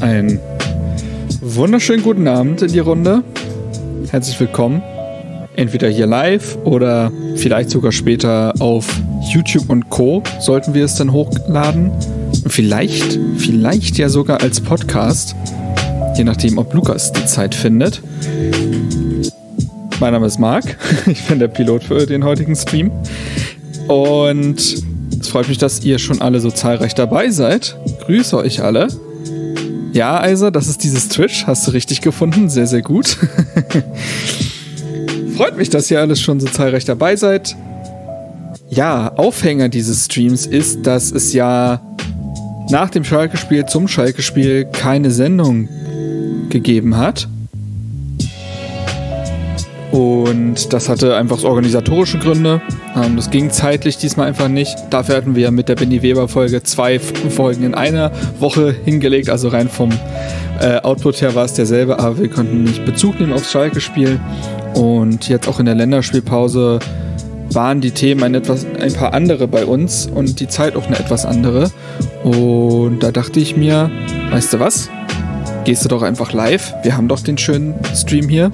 Einen wunderschönen guten Abend in die Runde. Herzlich willkommen. Entweder hier live oder vielleicht sogar später auf YouTube und Co. sollten wir es dann hochladen. Vielleicht, vielleicht ja sogar als Podcast. Je nachdem, ob Lukas die Zeit findet. Mein Name ist Marc. Ich bin der Pilot für den heutigen Stream. Und es freut mich, dass ihr schon alle so zahlreich dabei seid. Grüße euch alle. Ja, Eiser, das ist dieses Twitch. Hast du richtig gefunden. Sehr, sehr gut. Freut mich, dass ihr alles schon so zahlreich dabei seid. Ja, Aufhänger dieses Streams ist, dass es ja nach dem Schalke-Spiel zum Schalke-Spiel keine Sendung gegeben hat. Und das hatte einfach organisatorische Gründe. Ähm, das ging zeitlich diesmal einfach nicht. Dafür hatten wir mit der Benny Weber Folge zwei Folgen in einer Woche hingelegt. Also rein vom äh, Output her war es derselbe, aber wir konnten nicht Bezug nehmen aufs Schalke-Spiel. Und jetzt auch in der Länderspielpause waren die Themen ein, etwas, ein paar andere bei uns und die Zeit auch eine etwas andere. Und da dachte ich mir, weißt du was? Gehst du doch einfach live. Wir haben doch den schönen Stream hier.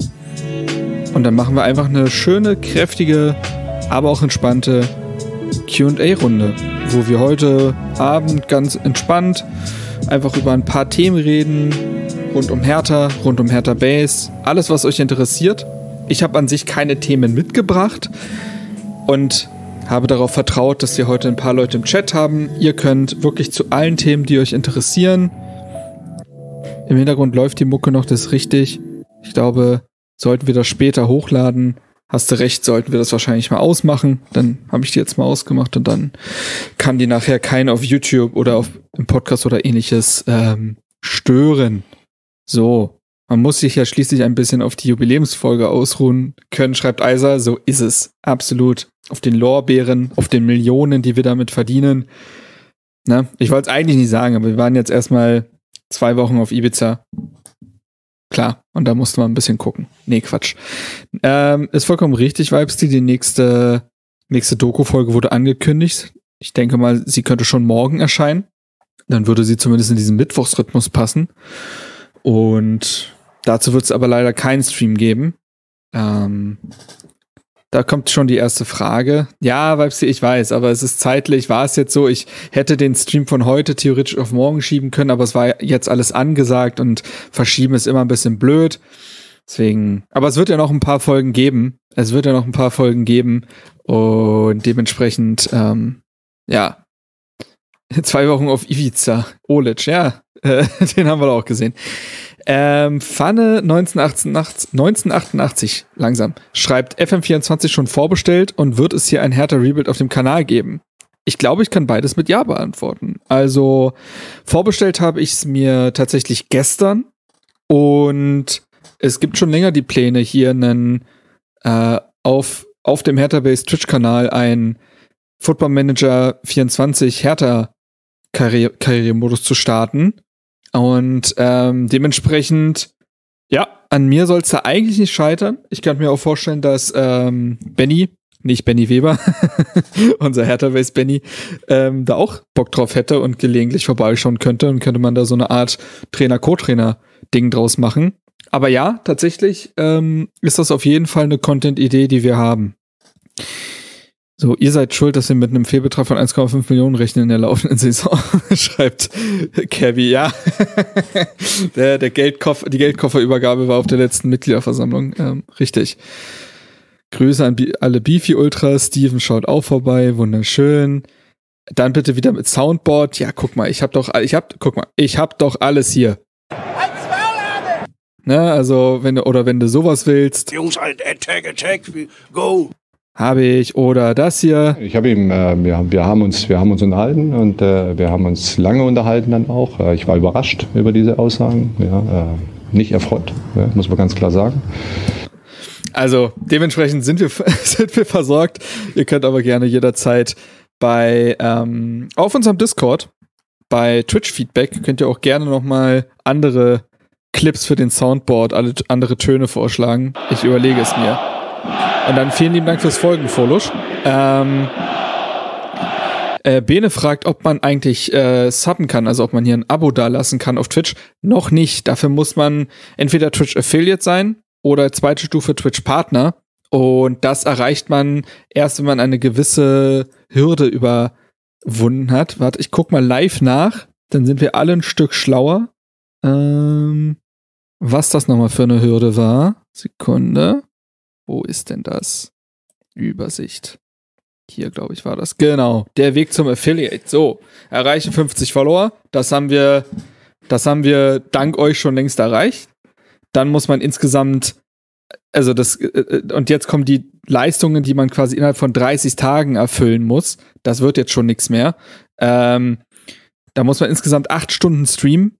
Und dann machen wir einfach eine schöne, kräftige, aber auch entspannte QA-Runde, wo wir heute Abend ganz entspannt einfach über ein paar Themen reden, rund um Hertha, rund um Hertha Base, alles, was euch interessiert. Ich habe an sich keine Themen mitgebracht und habe darauf vertraut, dass wir heute ein paar Leute im Chat haben. Ihr könnt wirklich zu allen Themen, die euch interessieren. Im Hintergrund läuft die Mucke noch, das ist richtig. Ich glaube, Sollten wir das später hochladen, hast du recht, sollten wir das wahrscheinlich mal ausmachen. Dann habe ich die jetzt mal ausgemacht und dann kann die nachher keiner auf YouTube oder auf im Podcast oder ähnliches ähm, stören. So, man muss sich ja schließlich ein bisschen auf die Jubiläumsfolge ausruhen können, schreibt Eiser. So ist es. Absolut. Auf den Lorbeeren, auf den Millionen, die wir damit verdienen. Na, ich wollte es eigentlich nicht sagen, aber wir waren jetzt erstmal zwei Wochen auf Ibiza. Klar, und da musste man ein bisschen gucken. Nee, Quatsch. Ähm, ist vollkommen richtig, Vibesty. Die nächste, nächste Doku-Folge wurde angekündigt. Ich denke mal, sie könnte schon morgen erscheinen. Dann würde sie zumindest in diesen Mittwochsrhythmus passen. Und dazu wird es aber leider keinen Stream geben. Ähm, da kommt schon die erste Frage. Ja, Weibsi, ich weiß, aber es ist zeitlich, war es jetzt so, ich hätte den Stream von heute theoretisch auf morgen schieben können, aber es war jetzt alles angesagt und verschieben ist immer ein bisschen blöd. Deswegen, aber es wird ja noch ein paar Folgen geben. Es wird ja noch ein paar Folgen geben und dementsprechend, ähm, ja, zwei Wochen auf Ivica, Olic, ja, äh, den haben wir auch gesehen. Ähm, Pfanne 1988, 1988, langsam, schreibt FM24 schon vorbestellt und wird es hier ein härter Rebuild auf dem Kanal geben? Ich glaube, ich kann beides mit Ja beantworten. Also vorbestellt habe ich es mir tatsächlich gestern und es gibt schon länger die Pläne, hier einen äh, auf, auf dem Hertha Base Twitch-Kanal ein Football Manager 24 Hertha Karrieremodus zu starten. Und ähm, dementsprechend, ja, an mir soll es da eigentlich nicht scheitern. Ich kann mir auch vorstellen, dass ähm, Benny, nicht Benny Weber, unser Hertha-Base Benny, ähm, da auch Bock drauf hätte und gelegentlich vorbeischauen könnte und könnte man da so eine Art Trainer-Co-Trainer-Ding draus machen. Aber ja, tatsächlich ähm, ist das auf jeden Fall eine Content-Idee, die wir haben. So, ihr seid schuld, dass wir mit einem Fehlbetrag von 1,5 Millionen rechnen in der laufenden Saison, schreibt Kevin. Ja, der, der Geldkoffer, die Geldkofferübergabe war auf der letzten Mitgliederversammlung. Ähm, richtig. Grüße an alle Beefy Ultras. Steven schaut auch vorbei. Wunderschön. Dann bitte wieder mit Soundboard. Ja, guck mal, ich hab doch, ich hab, guck mal, ich hab doch alles hier. Ne, also, wenn du, oder wenn du sowas willst. Jungs, attack, attack, go. Habe ich oder das hier. Ich habe ihm, äh, wir, wir, haben uns, wir haben uns unterhalten und äh, wir haben uns lange unterhalten dann auch. Äh, ich war überrascht über diese Aussagen, ja, äh, nicht erfreut, ja, muss man ganz klar sagen. Also dementsprechend sind wir, sind wir versorgt. Ihr könnt aber gerne jederzeit bei ähm, auf unserem Discord bei Twitch Feedback könnt ihr auch gerne noch mal andere Clips für den Soundboard, alle andere Töne vorschlagen. Ich überlege es mir. Und dann vielen lieben Dank fürs Folgen, Folusch. Ähm, Äh, Bene fragt, ob man eigentlich äh, subben kann, also ob man hier ein Abo dalassen kann auf Twitch. Noch nicht. Dafür muss man entweder Twitch Affiliate sein oder zweite Stufe Twitch Partner. Und das erreicht man erst, wenn man eine gewisse Hürde überwunden hat. Warte, ich guck mal live nach. Dann sind wir alle ein Stück schlauer. Ähm, was das nochmal für eine Hürde war. Sekunde. Wo ist denn das? Übersicht. Hier, glaube ich, war das. Genau. Der Weg zum Affiliate. So. Erreiche 50 Follower. Das haben wir, das haben wir dank euch schon längst erreicht. Dann muss man insgesamt, also das, äh, äh, und jetzt kommen die Leistungen, die man quasi innerhalb von 30 Tagen erfüllen muss. Das wird jetzt schon nichts mehr. Ähm, da muss man insgesamt acht Stunden streamen,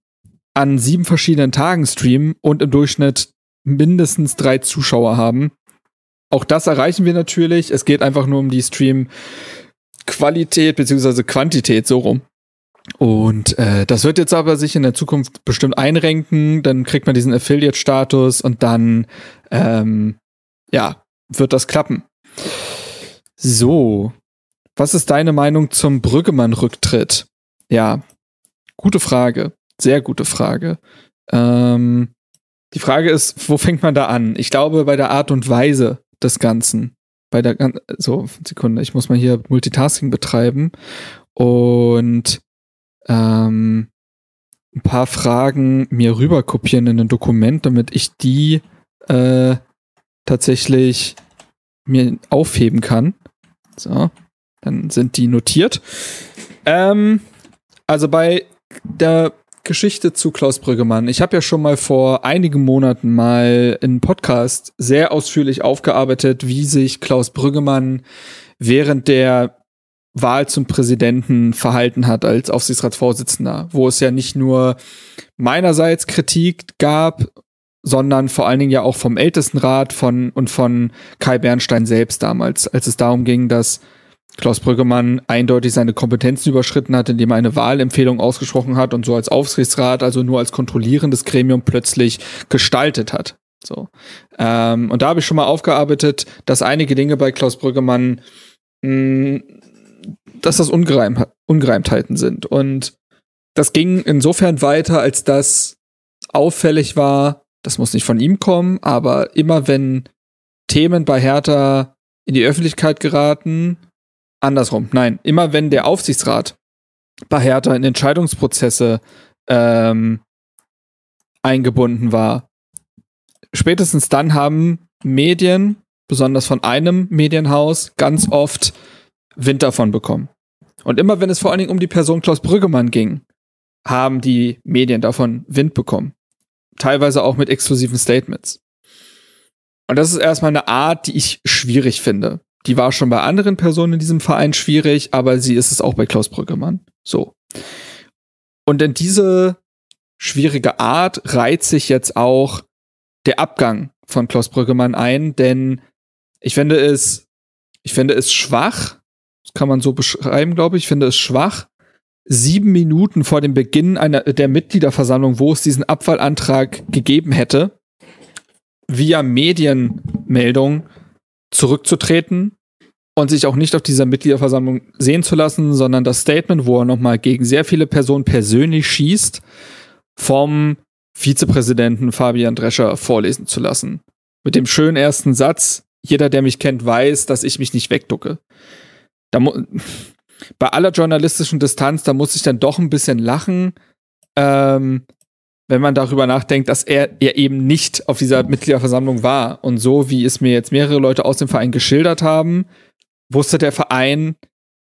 an sieben verschiedenen Tagen streamen und im Durchschnitt mindestens drei Zuschauer haben. Auch das erreichen wir natürlich. Es geht einfach nur um die Stream-Qualität beziehungsweise Quantität so rum. Und äh, das wird jetzt aber sich in der Zukunft bestimmt einrenken. Dann kriegt man diesen Affiliate-Status und dann ähm, ja wird das klappen. So, was ist deine Meinung zum Brüggemann-Rücktritt? Ja, gute Frage, sehr gute Frage. Ähm, die Frage ist, wo fängt man da an? Ich glaube, bei der Art und Weise, des Ganzen. Bei der so, Sekunde, ich muss mal hier Multitasking betreiben und ähm, ein paar Fragen mir rüber kopieren in ein Dokument, damit ich die äh, tatsächlich mir aufheben kann. So, dann sind die notiert. Ähm, also bei der Geschichte zu Klaus Brüggemann. Ich habe ja schon mal vor einigen Monaten mal in Podcast sehr ausführlich aufgearbeitet, wie sich Klaus Brüggemann während der Wahl zum Präsidenten verhalten hat als Aufsichtsratsvorsitzender, wo es ja nicht nur meinerseits Kritik gab, sondern vor allen Dingen ja auch vom Ältestenrat von und von Kai Bernstein selbst damals, als es darum ging, dass Klaus Brüggemann eindeutig seine Kompetenzen überschritten hat, indem er eine Wahlempfehlung ausgesprochen hat und so als Aufsichtsrat, also nur als kontrollierendes Gremium plötzlich gestaltet hat. So. Ähm, und da habe ich schon mal aufgearbeitet, dass einige Dinge bei Klaus Brüggemann, mh, dass das Ungereim Ungereimtheiten sind. Und das ging insofern weiter, als das auffällig war, das muss nicht von ihm kommen, aber immer wenn Themen bei Hertha in die Öffentlichkeit geraten, andersrum. Nein, immer wenn der Aufsichtsrat bei Hertha in Entscheidungsprozesse ähm, eingebunden war, spätestens dann haben Medien, besonders von einem Medienhaus, ganz oft Wind davon bekommen. Und immer wenn es vor allen Dingen um die Person Klaus Brüggemann ging, haben die Medien davon Wind bekommen. Teilweise auch mit exklusiven Statements. Und das ist erstmal eine Art, die ich schwierig finde. Die war schon bei anderen Personen in diesem Verein schwierig, aber sie ist es auch bei Klaus Brüggemann. So. Und in diese schwierige Art reiht sich jetzt auch der Abgang von Klaus Brüggemann ein, denn ich finde es, ich finde es schwach, das kann man so beschreiben, glaube ich, ich finde es schwach, sieben Minuten vor dem Beginn einer, der Mitgliederversammlung, wo es diesen Abfallantrag gegeben hätte, via Medienmeldung zurückzutreten und sich auch nicht auf dieser Mitgliederversammlung sehen zu lassen, sondern das Statement, wo er nochmal gegen sehr viele Personen persönlich schießt, vom Vizepräsidenten Fabian Drescher vorlesen zu lassen. Mit dem schönen ersten Satz, jeder, der mich kennt, weiß, dass ich mich nicht wegducke. Da bei aller journalistischen Distanz, da muss ich dann doch ein bisschen lachen, ähm, wenn man darüber nachdenkt, dass er, er eben nicht auf dieser Mitgliederversammlung war. Und so, wie es mir jetzt mehrere Leute aus dem Verein geschildert haben, wusste der Verein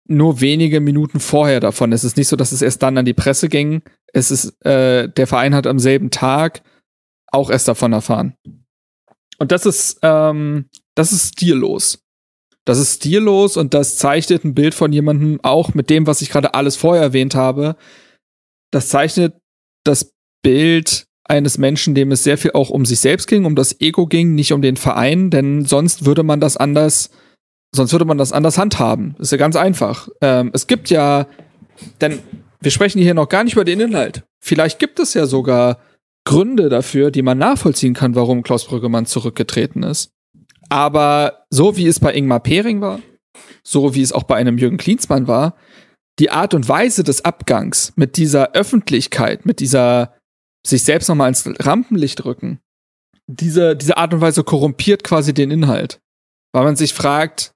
nur wenige Minuten vorher davon. Es ist nicht so, dass es erst dann an die Presse ging. Es ist, äh, der Verein hat am selben Tag auch erst davon erfahren. Und das ist, ähm, das ist stillos. Das ist stillos und das zeichnet ein Bild von jemandem, auch mit dem, was ich gerade alles vorher erwähnt habe. Das zeichnet das Bild eines Menschen, dem es sehr viel auch um sich selbst ging, um das Ego ging, nicht um den Verein, denn sonst würde man das anders, sonst würde man das anders handhaben. Ist ja ganz einfach. Ähm, es gibt ja, denn wir sprechen hier noch gar nicht über den Inhalt. Vielleicht gibt es ja sogar Gründe dafür, die man nachvollziehen kann, warum Klaus Brüggemann zurückgetreten ist. Aber so wie es bei Ingmar Pering war, so wie es auch bei einem Jürgen Klinsmann war, die Art und Weise des Abgangs mit dieser Öffentlichkeit, mit dieser sich selbst nochmal ins Rampenlicht rücken, diese, diese Art und Weise korrumpiert quasi den Inhalt. Weil man sich fragt,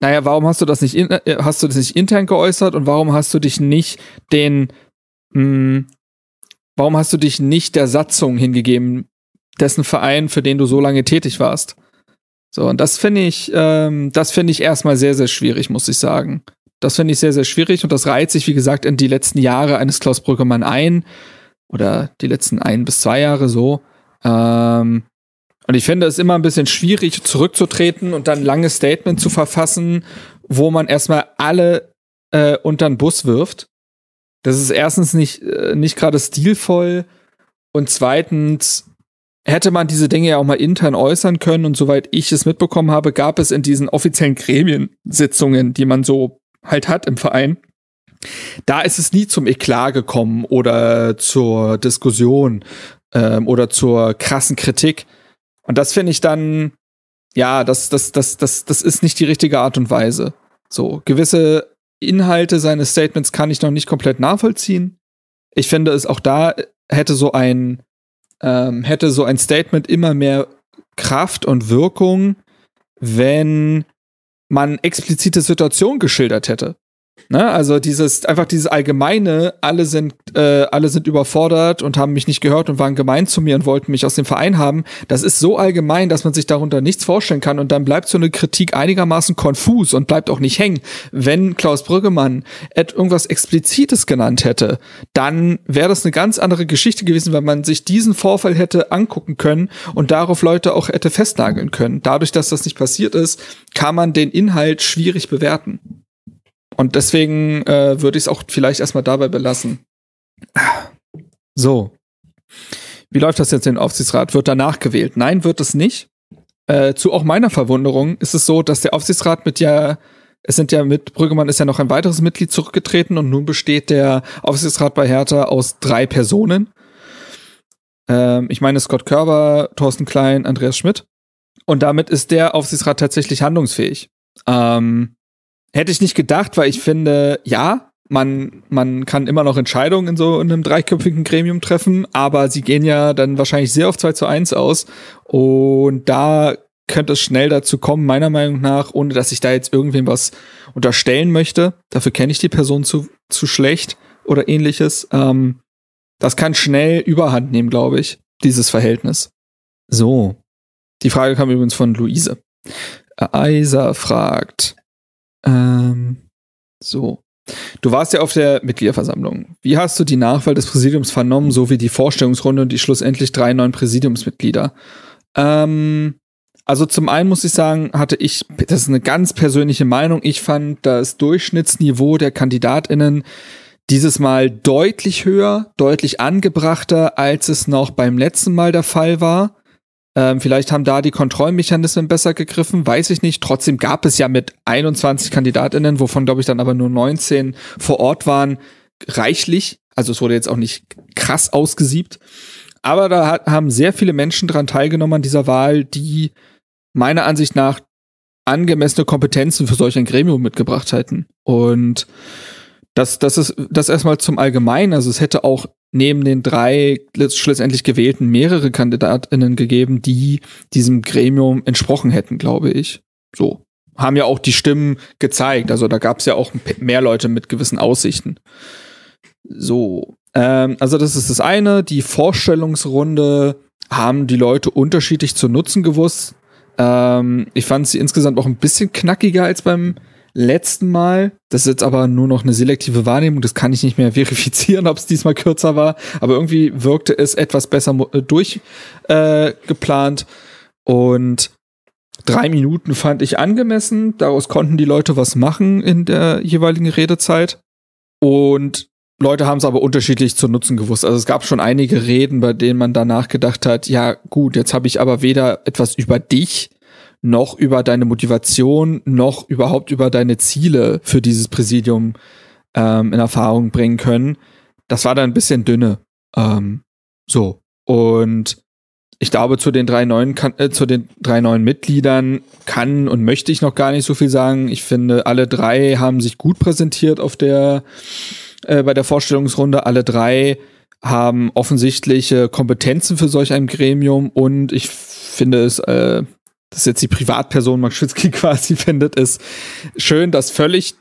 naja, warum hast du das nicht, in, äh, hast du das nicht intern geäußert und warum hast du dich nicht den, mh, hm, warum hast du dich nicht der Satzung hingegeben, dessen Verein, für den du so lange tätig warst? So, und das finde ich, ähm, das finde ich erstmal sehr, sehr schwierig, muss ich sagen. Das finde ich sehr, sehr schwierig und das reiht sich, wie gesagt, in die letzten Jahre eines Klaus Brüggemann ein. Oder die letzten ein bis zwei Jahre so. Ähm, und ich finde es immer ein bisschen schwierig, zurückzutreten und dann lange Statement zu verfassen, wo man erstmal alle äh, unter den Bus wirft. Das ist erstens nicht, äh, nicht gerade stilvoll und zweitens hätte man diese Dinge ja auch mal intern äußern können und soweit ich es mitbekommen habe, gab es in diesen offiziellen Gremiensitzungen, die man so halt hat im Verein, da ist es nie zum Eklat gekommen oder zur Diskussion ähm, oder zur krassen Kritik. Und das finde ich dann, ja, das, das, das, das, das ist nicht die richtige Art und Weise. So, gewisse Inhalte seines Statements kann ich noch nicht komplett nachvollziehen. Ich finde es auch da hätte so ein, ähm, hätte so ein Statement immer mehr Kraft und Wirkung, wenn man explizite Situationen geschildert hätte. Ne? Also dieses, einfach dieses allgemeine, alle sind, äh, alle sind überfordert und haben mich nicht gehört und waren gemein zu mir und wollten mich aus dem Verein haben. Das ist so allgemein, dass man sich darunter nichts vorstellen kann und dann bleibt so eine Kritik einigermaßen konfus und bleibt auch nicht hängen. Wenn Klaus Brüggemann irgendwas Explizites genannt hätte, dann wäre das eine ganz andere Geschichte gewesen, weil man sich diesen Vorfall hätte angucken können und darauf Leute auch hätte festnageln können. Dadurch, dass das nicht passiert ist, kann man den Inhalt schwierig bewerten. Und deswegen äh, würde ich es auch vielleicht erstmal dabei belassen. So. Wie läuft das jetzt in den Aufsichtsrat? Wird danach gewählt? Nein, wird es nicht. Äh, zu auch meiner Verwunderung ist es so, dass der Aufsichtsrat mit ja, es sind ja mit Brüggemann ist ja noch ein weiteres Mitglied zurückgetreten und nun besteht der Aufsichtsrat bei Hertha aus drei Personen. Ähm, ich meine Scott Körber, Thorsten Klein, Andreas Schmidt. Und damit ist der Aufsichtsrat tatsächlich handlungsfähig. Ähm, Hätte ich nicht gedacht, weil ich finde, ja, man, man kann immer noch Entscheidungen in so einem dreiköpfigen Gremium treffen, aber sie gehen ja dann wahrscheinlich sehr auf 2 zu 1 aus. Und da könnte es schnell dazu kommen, meiner Meinung nach, ohne dass ich da jetzt irgendwem was unterstellen möchte. Dafür kenne ich die Person zu, zu schlecht oder ähnliches. Ähm, das kann schnell überhand nehmen, glaube ich, dieses Verhältnis. So. Die Frage kam übrigens von Luise. Eisa fragt, ähm, so. Du warst ja auf der Mitgliederversammlung. Wie hast du die Nachwahl des Präsidiums vernommen, sowie die Vorstellungsrunde und die schlussendlich drei neuen Präsidiumsmitglieder? Ähm, also zum einen muss ich sagen, hatte ich, das ist eine ganz persönliche Meinung, ich fand das Durchschnittsniveau der KandidatInnen dieses Mal deutlich höher, deutlich angebrachter, als es noch beim letzten Mal der Fall war. Ähm, vielleicht haben da die Kontrollmechanismen besser gegriffen, weiß ich nicht. Trotzdem gab es ja mit 21 Kandidatinnen, wovon glaube ich dann aber nur 19 vor Ort waren, reichlich. Also es wurde jetzt auch nicht krass ausgesiebt. Aber da hat, haben sehr viele Menschen daran teilgenommen an dieser Wahl, die meiner Ansicht nach angemessene Kompetenzen für solch ein Gremium mitgebracht hätten. Und das, das ist das erstmal zum Allgemeinen. Also es hätte auch neben den drei schlussendlich gewählten mehrere KandidatInnen gegeben, die diesem Gremium entsprochen hätten, glaube ich. So. Haben ja auch die Stimmen gezeigt. Also da gab es ja auch mehr Leute mit gewissen Aussichten. So. Ähm, also das ist das eine. Die Vorstellungsrunde haben die Leute unterschiedlich zu nutzen gewusst. Ähm, ich fand sie insgesamt auch ein bisschen knackiger als beim letzten Mal. Das ist jetzt aber nur noch eine selektive Wahrnehmung. Das kann ich nicht mehr verifizieren, ob es diesmal kürzer war. Aber irgendwie wirkte es etwas besser äh, durchgeplant. Äh, und drei Minuten fand ich angemessen. Daraus konnten die Leute was machen in der jeweiligen Redezeit. Und Leute haben es aber unterschiedlich zu nutzen gewusst. Also es gab schon einige Reden, bei denen man danach gedacht hat, ja gut, jetzt habe ich aber weder etwas über dich noch über deine Motivation, noch überhaupt über deine Ziele für dieses Präsidium ähm, in Erfahrung bringen können. Das war dann ein bisschen dünne. Ähm, so. Und ich glaube, zu den drei neuen, äh, zu den drei neuen Mitgliedern kann und möchte ich noch gar nicht so viel sagen. Ich finde, alle drei haben sich gut präsentiert auf der, äh, bei der Vorstellungsrunde. Alle drei haben offensichtliche Kompetenzen für solch ein Gremium und ich finde es, äh, dass jetzt die Privatperson Max quasi findet, ist schön, dass völlig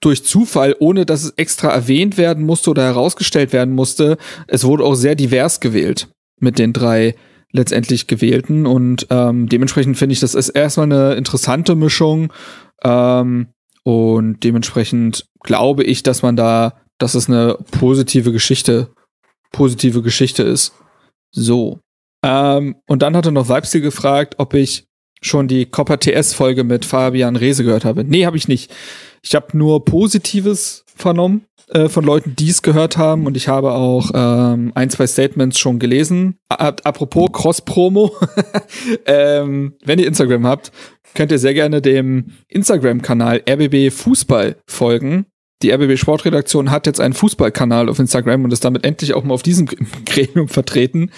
durch Zufall, ohne dass es extra erwähnt werden musste oder herausgestellt werden musste, es wurde auch sehr divers gewählt mit den drei letztendlich gewählten und ähm, dementsprechend finde ich, das ist erstmal eine interessante Mischung ähm, und dementsprechend glaube ich, dass man da, dass es eine positive Geschichte, positive Geschichte ist. So. Ähm, und dann hatte noch Weibstil gefragt, ob ich schon die Copper TS Folge mit Fabian Rehse gehört habe. Nee, habe ich nicht. Ich habe nur Positives vernommen äh, von Leuten, die es gehört haben und ich habe auch ähm, ein, zwei Statements schon gelesen. A apropos Cross-Promo, ähm, wenn ihr Instagram habt, könnt ihr sehr gerne dem Instagram-Kanal RBB Fußball folgen. Die RBB Sportredaktion hat jetzt einen Fußballkanal auf Instagram und ist damit endlich auch mal auf diesem Gremium vertreten.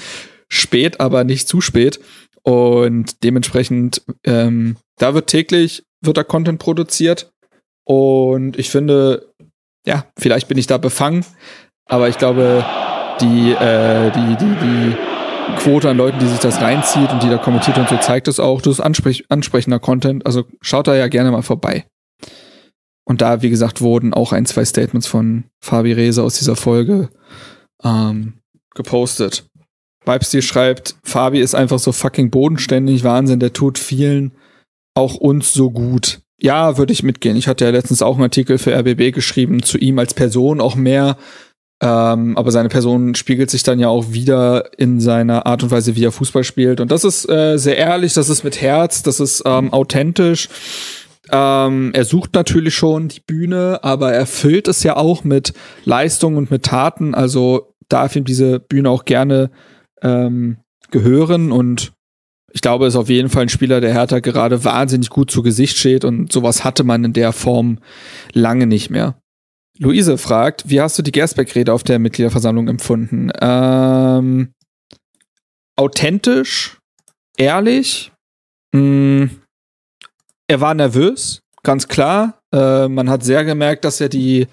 Spät, aber nicht zu spät. Und dementsprechend, ähm, da wird täglich, wird da Content produziert. Und ich finde, ja, vielleicht bin ich da befangen, aber ich glaube, die, äh, die, die, die Quote an Leuten, die sich das reinzieht und die da kommentiert und so, zeigt es auch. Das ist ansprech ansprechender Content. Also schaut da ja gerne mal vorbei. Und da, wie gesagt, wurden auch ein, zwei Statements von Fabi Rehse aus dieser Folge ähm, gepostet. Vibestil schreibt, Fabi ist einfach so fucking bodenständig, Wahnsinn, der tut vielen, auch uns so gut. Ja, würde ich mitgehen. Ich hatte ja letztens auch einen Artikel für RBB geschrieben, zu ihm als Person auch mehr. Ähm, aber seine Person spiegelt sich dann ja auch wieder in seiner Art und Weise, wie er Fußball spielt. Und das ist äh, sehr ehrlich, das ist mit Herz, das ist ähm, authentisch. Ähm, er sucht natürlich schon die Bühne, aber er füllt es ja auch mit Leistung und mit Taten. Also darf ihm diese Bühne auch gerne ähm, gehören und ich glaube, ist auf jeden Fall ein Spieler, der Hertha gerade wahnsinnig gut zu Gesicht steht und sowas hatte man in der Form lange nicht mehr. Luise fragt, wie hast du die Gersbeck-Rede auf der Mitgliederversammlung empfunden? Ähm, authentisch, ehrlich, mh, mm, er war nervös, ganz klar. Äh, man hat sehr gemerkt, dass er die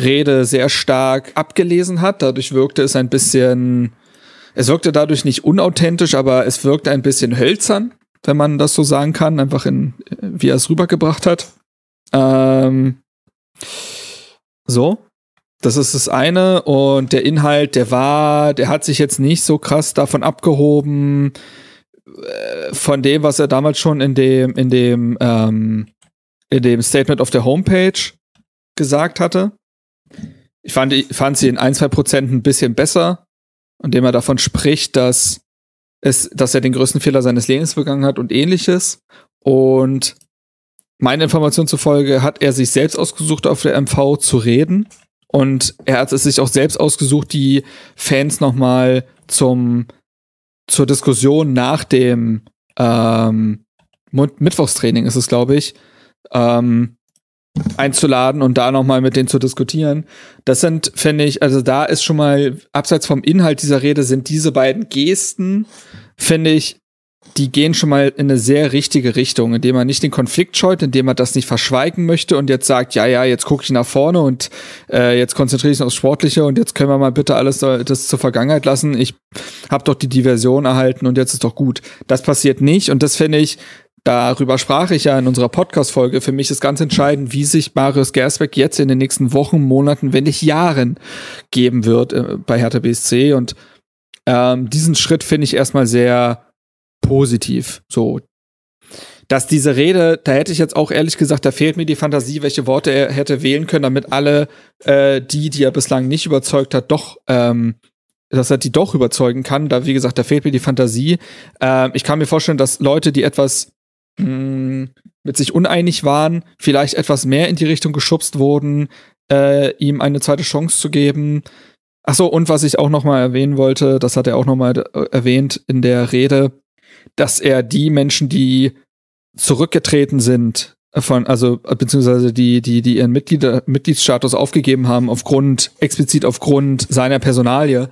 Rede sehr stark abgelesen hat. Dadurch wirkte es ein bisschen es wirkte dadurch nicht unauthentisch, aber es wirkte ein bisschen hölzern, wenn man das so sagen kann, einfach in, wie er es rübergebracht hat. Ähm, so. Das ist das eine. Und der Inhalt, der war, der hat sich jetzt nicht so krass davon abgehoben, äh, von dem, was er damals schon in dem, in dem, ähm, in dem Statement auf der Homepage gesagt hatte. Ich fand, ich fand sie in ein, zwei Prozent ein bisschen besser indem er davon spricht, dass es, dass er den größten Fehler seines Lebens begangen hat und ähnliches. Und meine Information zufolge hat er sich selbst ausgesucht, auf der MV zu reden. Und er hat es sich auch selbst ausgesucht, die Fans nochmal zum, zur Diskussion nach dem ähm, Mittwochstraining ist es, glaube ich, ähm, einzuladen und da nochmal mit denen zu diskutieren. Das sind, finde ich, also da ist schon mal, abseits vom Inhalt dieser Rede, sind diese beiden Gesten, finde ich, die gehen schon mal in eine sehr richtige Richtung, indem man nicht den Konflikt scheut, indem man das nicht verschweigen möchte und jetzt sagt, ja, ja, jetzt gucke ich nach vorne und äh, jetzt konzentriere ich mich aufs Sportliche und jetzt können wir mal bitte alles das zur Vergangenheit lassen. Ich habe doch die Diversion erhalten und jetzt ist doch gut. Das passiert nicht und das finde ich, Darüber sprach ich ja in unserer Podcast-Folge. Für mich ist ganz entscheidend, wie sich Marius Gersbeck jetzt in den nächsten Wochen, Monaten, wenn nicht Jahren geben wird äh, bei Hertha BSC. Und ähm, diesen Schritt finde ich erstmal sehr positiv. So, dass diese Rede, da hätte ich jetzt auch ehrlich gesagt, da fehlt mir die Fantasie, welche Worte er hätte wählen können, damit alle äh, die, die er bislang nicht überzeugt hat, doch ähm, dass er die doch überzeugen kann. Da, wie gesagt, da fehlt mir die Fantasie. Ähm, ich kann mir vorstellen, dass Leute, die etwas mh, mit sich uneinig waren, vielleicht etwas mehr in die Richtung geschubst wurden, äh, ihm eine zweite Chance zu geben. Ach so, und was ich auch noch mal erwähnen wollte, das hat er auch noch mal äh, erwähnt in der Rede, dass er die Menschen, die zurückgetreten sind, von, also beziehungsweise die, die, die ihren Mitglieder, Mitgliedsstatus aufgegeben haben, aufgrund, explizit aufgrund seiner Personalie,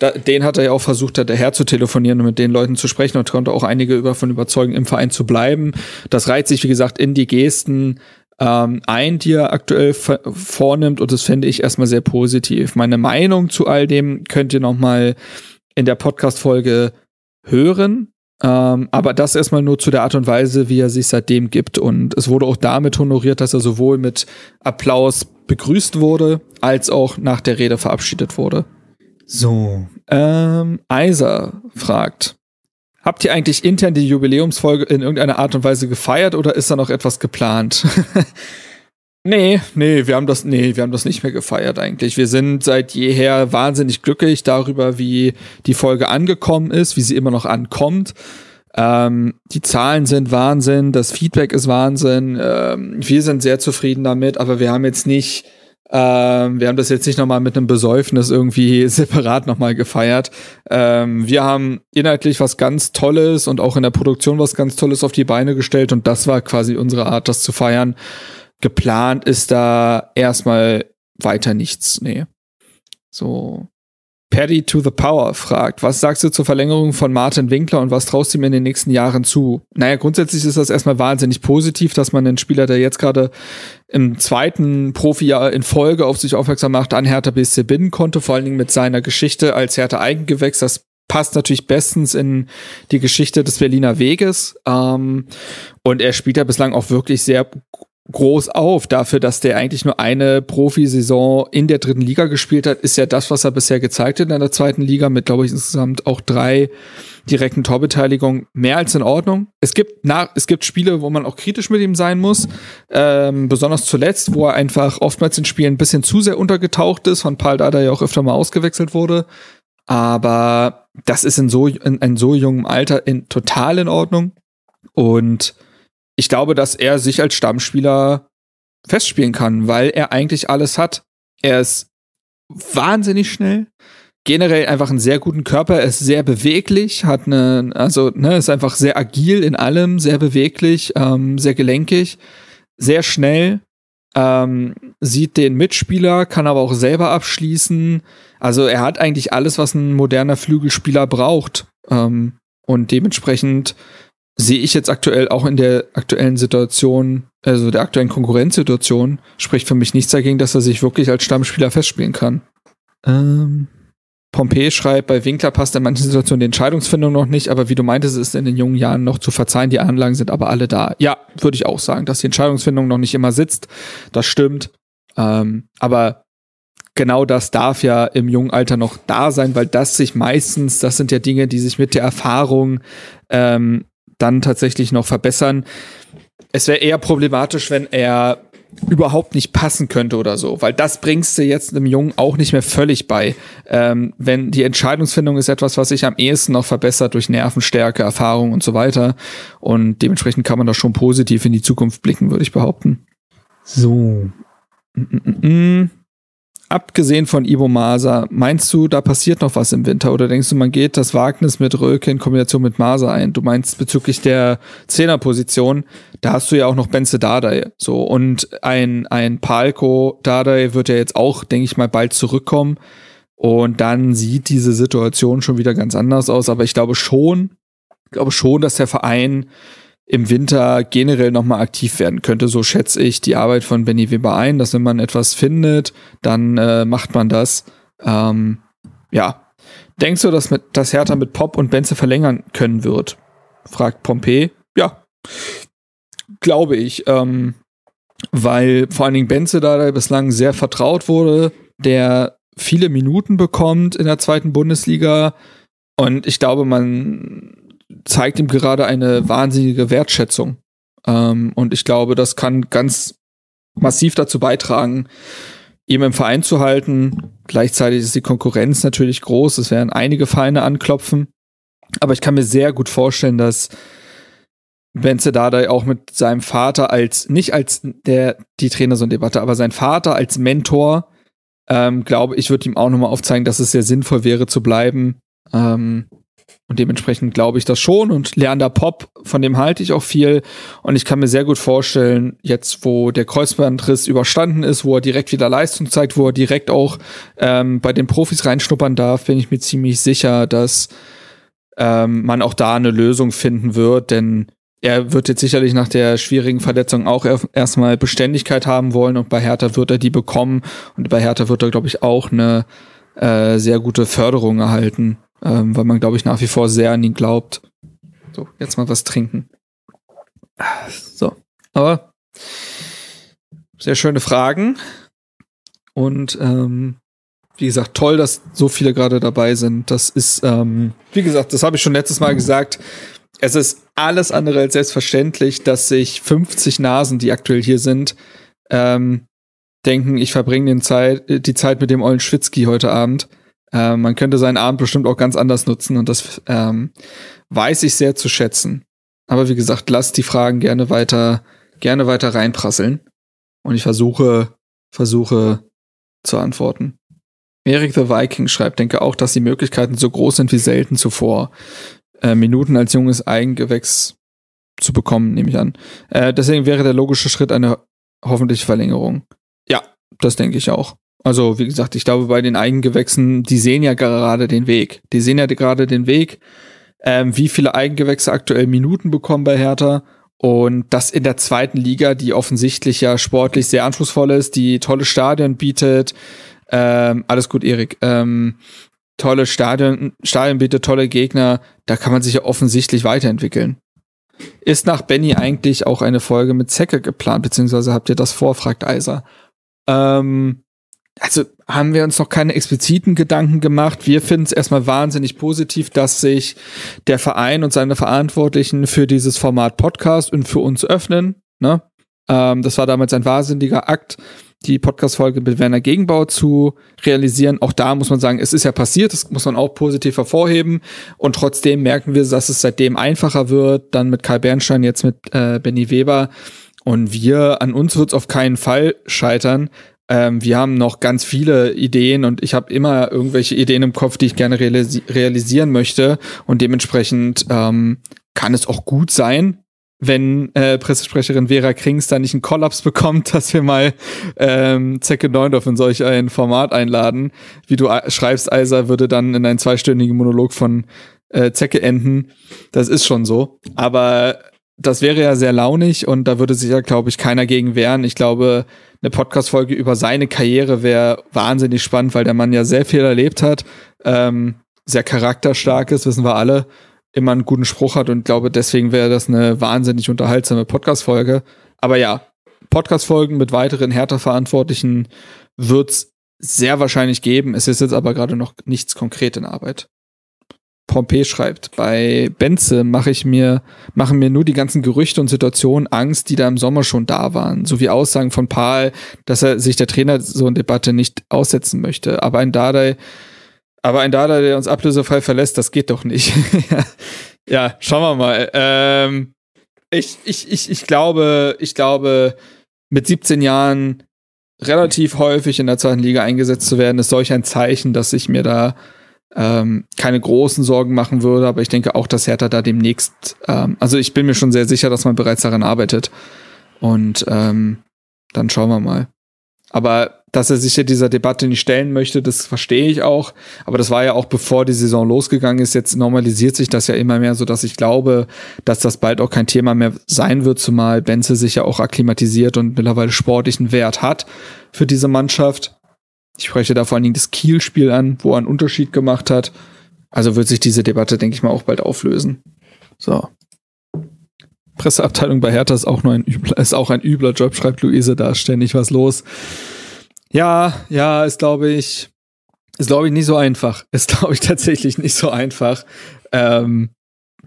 da, den hat er ja auch versucht, daher zu telefonieren und mit den Leuten zu sprechen und konnte auch einige davon überzeugen, im Verein zu bleiben. Das reiht sich, wie gesagt, in die Gesten ähm, ein, die er aktuell vornimmt und das finde ich erstmal sehr positiv. Meine Meinung zu all dem könnt ihr nochmal in der Podcast-Folge hören. Ähm, aber das erstmal nur zu der Art und Weise, wie er sich seitdem gibt. Und es wurde auch damit honoriert, dass er sowohl mit Applaus begrüßt wurde, als auch nach der Rede verabschiedet wurde. So, ähm, Eiser fragt, Habt ihr eigentlich intern die Jubiläumsfolge in irgendeiner Art und Weise gefeiert oder ist da noch etwas geplant? nee, nee, wir haben das, nee, wir haben das nicht mehr gefeiert eigentlich. Wir sind seit jeher wahnsinnig glücklich darüber, wie die Folge angekommen ist, wie sie immer noch ankommt. Ähm, die Zahlen sind Wahnsinn, das Feedback ist Wahnsinn. Ähm, wir sind sehr zufrieden damit, aber wir haben jetzt nicht ähm, wir haben das jetzt nicht nochmal mit einem Besäufnis irgendwie separat nochmal gefeiert. Ähm, wir haben inhaltlich was ganz Tolles und auch in der Produktion was ganz Tolles auf die Beine gestellt und das war quasi unsere Art, das zu feiern. Geplant ist da erstmal weiter nichts. Nee. So. Paddy to the Power fragt, was sagst du zur Verlängerung von Martin Winkler und was traust du ihm in den nächsten Jahren zu? Naja, grundsätzlich ist das erstmal wahnsinnig positiv, dass man einen Spieler, der jetzt gerade im zweiten Profijahr in Folge auf sich aufmerksam macht, an Hertha BSC binden konnte, vor allen Dingen mit seiner Geschichte als Hertha Eigengewächs. Das passt natürlich bestens in die Geschichte des Berliner Weges. Ähm, und er spielt ja bislang auch wirklich sehr groß auf. Dafür, dass der eigentlich nur eine Profisaison in der dritten Liga gespielt hat, ist ja das, was er bisher gezeigt hat in der zweiten Liga, mit, glaube ich, insgesamt auch drei direkten Torbeteiligungen, mehr als in Ordnung. Es gibt, nach, es gibt Spiele, wo man auch kritisch mit ihm sein muss, ähm, besonders zuletzt, wo er einfach oftmals in Spielen ein bisschen zu sehr untergetaucht ist, von Paul Dada ja auch öfter mal ausgewechselt wurde. Aber das ist in so, in, in so jungem Alter in, total in Ordnung. Und ich glaube, dass er sich als Stammspieler festspielen kann, weil er eigentlich alles hat. Er ist wahnsinnig schnell, generell einfach einen sehr guten Körper, er ist sehr beweglich, hat eine, also ne, ist einfach sehr agil in allem, sehr beweglich, ähm, sehr gelenkig, sehr schnell, ähm, sieht den Mitspieler, kann aber auch selber abschließen. Also er hat eigentlich alles, was ein moderner Flügelspieler braucht. Ähm, und dementsprechend sehe ich jetzt aktuell auch in der aktuellen Situation, also der aktuellen Konkurrenzsituation, spricht für mich nichts dagegen, dass er sich wirklich als Stammspieler festspielen kann. Ähm, Pompey schreibt, bei Winkler passt in manchen Situationen die Entscheidungsfindung noch nicht, aber wie du meintest, ist in den jungen Jahren noch zu verzeihen, die Anlagen sind aber alle da. Ja, würde ich auch sagen, dass die Entscheidungsfindung noch nicht immer sitzt. Das stimmt. Ähm, aber genau das darf ja im jungen Alter noch da sein, weil das sich meistens, das sind ja Dinge, die sich mit der Erfahrung ähm, dann tatsächlich noch verbessern. Es wäre eher problematisch, wenn er überhaupt nicht passen könnte oder so, weil das bringst du jetzt einem Jungen auch nicht mehr völlig bei. Ähm, wenn die Entscheidungsfindung ist etwas, was sich am ehesten noch verbessert durch Nervenstärke, Erfahrung und so weiter. Und dementsprechend kann man da schon positiv in die Zukunft blicken, würde ich behaupten. So. Mm -mm -mm. Abgesehen von Ivo Masa, meinst du, da passiert noch was im Winter? Oder denkst du, man geht das Wagnis mit Röke in Kombination mit Masa ein? Du meinst bezüglich der Zehnerposition, da hast du ja auch noch Benze Dardai, so. Und ein ein Palko Dardai wird ja jetzt auch, denke ich mal, bald zurückkommen. Und dann sieht diese Situation schon wieder ganz anders aus, aber ich glaube schon, ich glaube schon, dass der Verein im Winter generell nochmal aktiv werden könnte. So schätze ich die Arbeit von Benny Weber ein, dass wenn man etwas findet, dann äh, macht man das. Ähm, ja. Denkst du, dass, mit, dass Hertha mit Pop und Benze verlängern können wird? Fragt Pompey. Ja. Glaube ich. Ähm, weil vor allen Dingen Benze da bislang sehr vertraut wurde, der viele Minuten bekommt in der zweiten Bundesliga. Und ich glaube, man zeigt ihm gerade eine wahnsinnige Wertschätzung. Ähm, und ich glaube, das kann ganz massiv dazu beitragen, ihm im Verein zu halten. Gleichzeitig ist die Konkurrenz natürlich groß. Es werden einige Vereine anklopfen. Aber ich kann mir sehr gut vorstellen, dass Benze Dardai auch mit seinem Vater als, nicht als der, die Trainersohn-Debatte, aber sein Vater als Mentor, ähm, glaube ich, würde ihm auch nochmal aufzeigen, dass es sehr sinnvoll wäre zu bleiben. Ähm, Und dementsprechend glaube ich das schon. Und Leander Pop, von dem halte ich auch viel. Und ich kann mir sehr gut vorstellen, jetzt wo der Kreuzbandriss überstanden ist, wo er direkt wieder Leistung zeigt, wo er direkt auch ähm, bei den Profis reinschnuppern darf, bin ich mir ziemlich sicher, dass ähm, man auch da eine Lösung finden wird. Denn er wird jetzt sicherlich nach der schwierigen Verletzung auch erstmal Beständigkeit haben wollen. Und bei Hertha wird er die bekommen. Und bei Hertha wird er, glaube ich, auch eine äh, sehr gute Förderung erhalten ähm, weil man, glaube ich, nach wie vor sehr an ihn glaubt. So, jetzt mal was trinken. So, aber sehr schöne Fragen. Und ähm, wie gesagt, toll, dass so viele gerade dabei sind. Das ist, ähm, wie gesagt, das habe ich schon letztes Mal gesagt. Es ist alles andere als selbstverständlich, dass sich 50 Nasen, die aktuell hier sind, ähm, denken, ich verbringe Zeit, die Zeit mit dem Ollen Schwitzky heute Abend. Äh, man könnte seinen Abend bestimmt auch ganz anders nutzen und das ähm, weiß ich sehr zu schätzen. Aber wie gesagt, lasst die Fragen gerne weiter, gerne weiter reinprasseln. Und ich versuche, versuche zu antworten. Erik the Viking schreibt, denke auch, dass die Möglichkeiten so groß sind wie selten zuvor. Äh, Minuten als junges Eigengewächs zu bekommen, nehme ich an. Äh, deswegen wäre der logische Schritt eine hoffentliche Verlängerung. Ja, das denke ich auch. Also, wie gesagt, ich glaube, bei den Eigengewächsen, die sehen ja gerade den Weg. Die sehen ja gerade den Weg, ähm, wie viele Eigengewächse aktuell Minuten bekommen bei Hertha. Und das in der zweiten Liga, die offensichtlich ja sportlich sehr anspruchsvoll ist, die tolle Stadien bietet. Ähm, alles gut, Erik. Ähm, tolle Stadion, Stadion bietet tolle Gegner. Da kann man sich ja offensichtlich weiterentwickeln. Ist nach Benny eigentlich auch eine Folge mit Zecke geplant, beziehungsweise habt ihr das vor, fragt Eiser. Ähm, also haben wir uns noch keine expliziten Gedanken gemacht. Wir finden es erstmal wahnsinnig positiv, dass sich der Verein und seine Verantwortlichen für dieses Format Podcast und für uns öffnen. Ne? Ähm, das war damals ein wahnsinniger Akt, die Podcast-Folge mit Werner Gegenbau zu realisieren. Auch da muss man sagen, es ist ja passiert, das muss man auch positiv hervorheben. Und trotzdem merken wir, dass es seitdem einfacher wird, dann mit Karl Bernstein, jetzt mit äh, Benny Weber. Und wir, an uns wird es auf keinen Fall scheitern, ähm, wir haben noch ganz viele Ideen und ich habe immer irgendwelche Ideen im Kopf, die ich gerne realisi realisieren möchte. Und dementsprechend ähm, kann es auch gut sein, wenn äh, Pressesprecherin Vera Krings da nicht einen Kollaps bekommt, dass wir mal ähm, Zecke Neundorf in solch ein Format einladen. Wie du schreibst, Eiser würde dann in einen zweistündigen Monolog von äh, Zecke enden. Das ist schon so. Aber das wäre ja sehr launig und da würde sich ja, glaube ich, keiner gegen wehren. Ich glaube, eine Podcast-Folge über seine Karriere wäre wahnsinnig spannend, weil der Mann ja sehr viel erlebt hat, ähm, sehr charakterstark ist, wissen wir alle, immer einen guten Spruch hat und glaube, deswegen wäre das eine wahnsinnig unterhaltsame Podcast-Folge. Aber ja, Podcast-Folgen mit weiteren Hertha-Verantwortlichen wird's sehr wahrscheinlich geben. Es ist jetzt aber gerade noch nichts konkret in Arbeit. Pompey schreibt, bei Benze mache ich mir, machen mir nur die ganzen Gerüchte und Situationen Angst, die da im Sommer schon da waren, sowie Aussagen von Paul, dass er sich der Trainer so eine Debatte nicht aussetzen möchte. Aber ein Dardai, aber ein Dardai, der uns ablösefrei verlässt, das geht doch nicht. ja, schauen wir mal. Ähm, ich, ich, ich, ich glaube, ich glaube, mit 17 Jahren relativ häufig in der zweiten Liga eingesetzt zu werden, ist solch ein Zeichen, dass ich mir da ähm, keine großen Sorgen machen würde, aber ich denke auch, dass Hertha da demnächst, ähm, also ich bin mir schon sehr sicher, dass man bereits daran arbeitet. Und ähm, dann schauen wir mal. Aber dass er sich ja dieser Debatte nicht stellen möchte, das verstehe ich auch. Aber das war ja auch bevor die Saison losgegangen ist. Jetzt normalisiert sich das ja immer mehr, so dass ich glaube, dass das bald auch kein Thema mehr sein wird, zumal Benze sich ja auch akklimatisiert und mittlerweile sportlichen Wert hat für diese Mannschaft. Ich spreche da vor allen Dingen das Kiel-Spiel an, wo er einen Unterschied gemacht hat. Also wird sich diese Debatte, denke ich mal, auch bald auflösen. So. Presseabteilung bei Hertha ist auch nur ein übler, ist auch ein übler Job, schreibt Luise, da ständig was los. Ja, ja, ist glaube ich, ist glaube ich nicht so einfach. Ist glaube ich tatsächlich nicht so einfach. Ähm,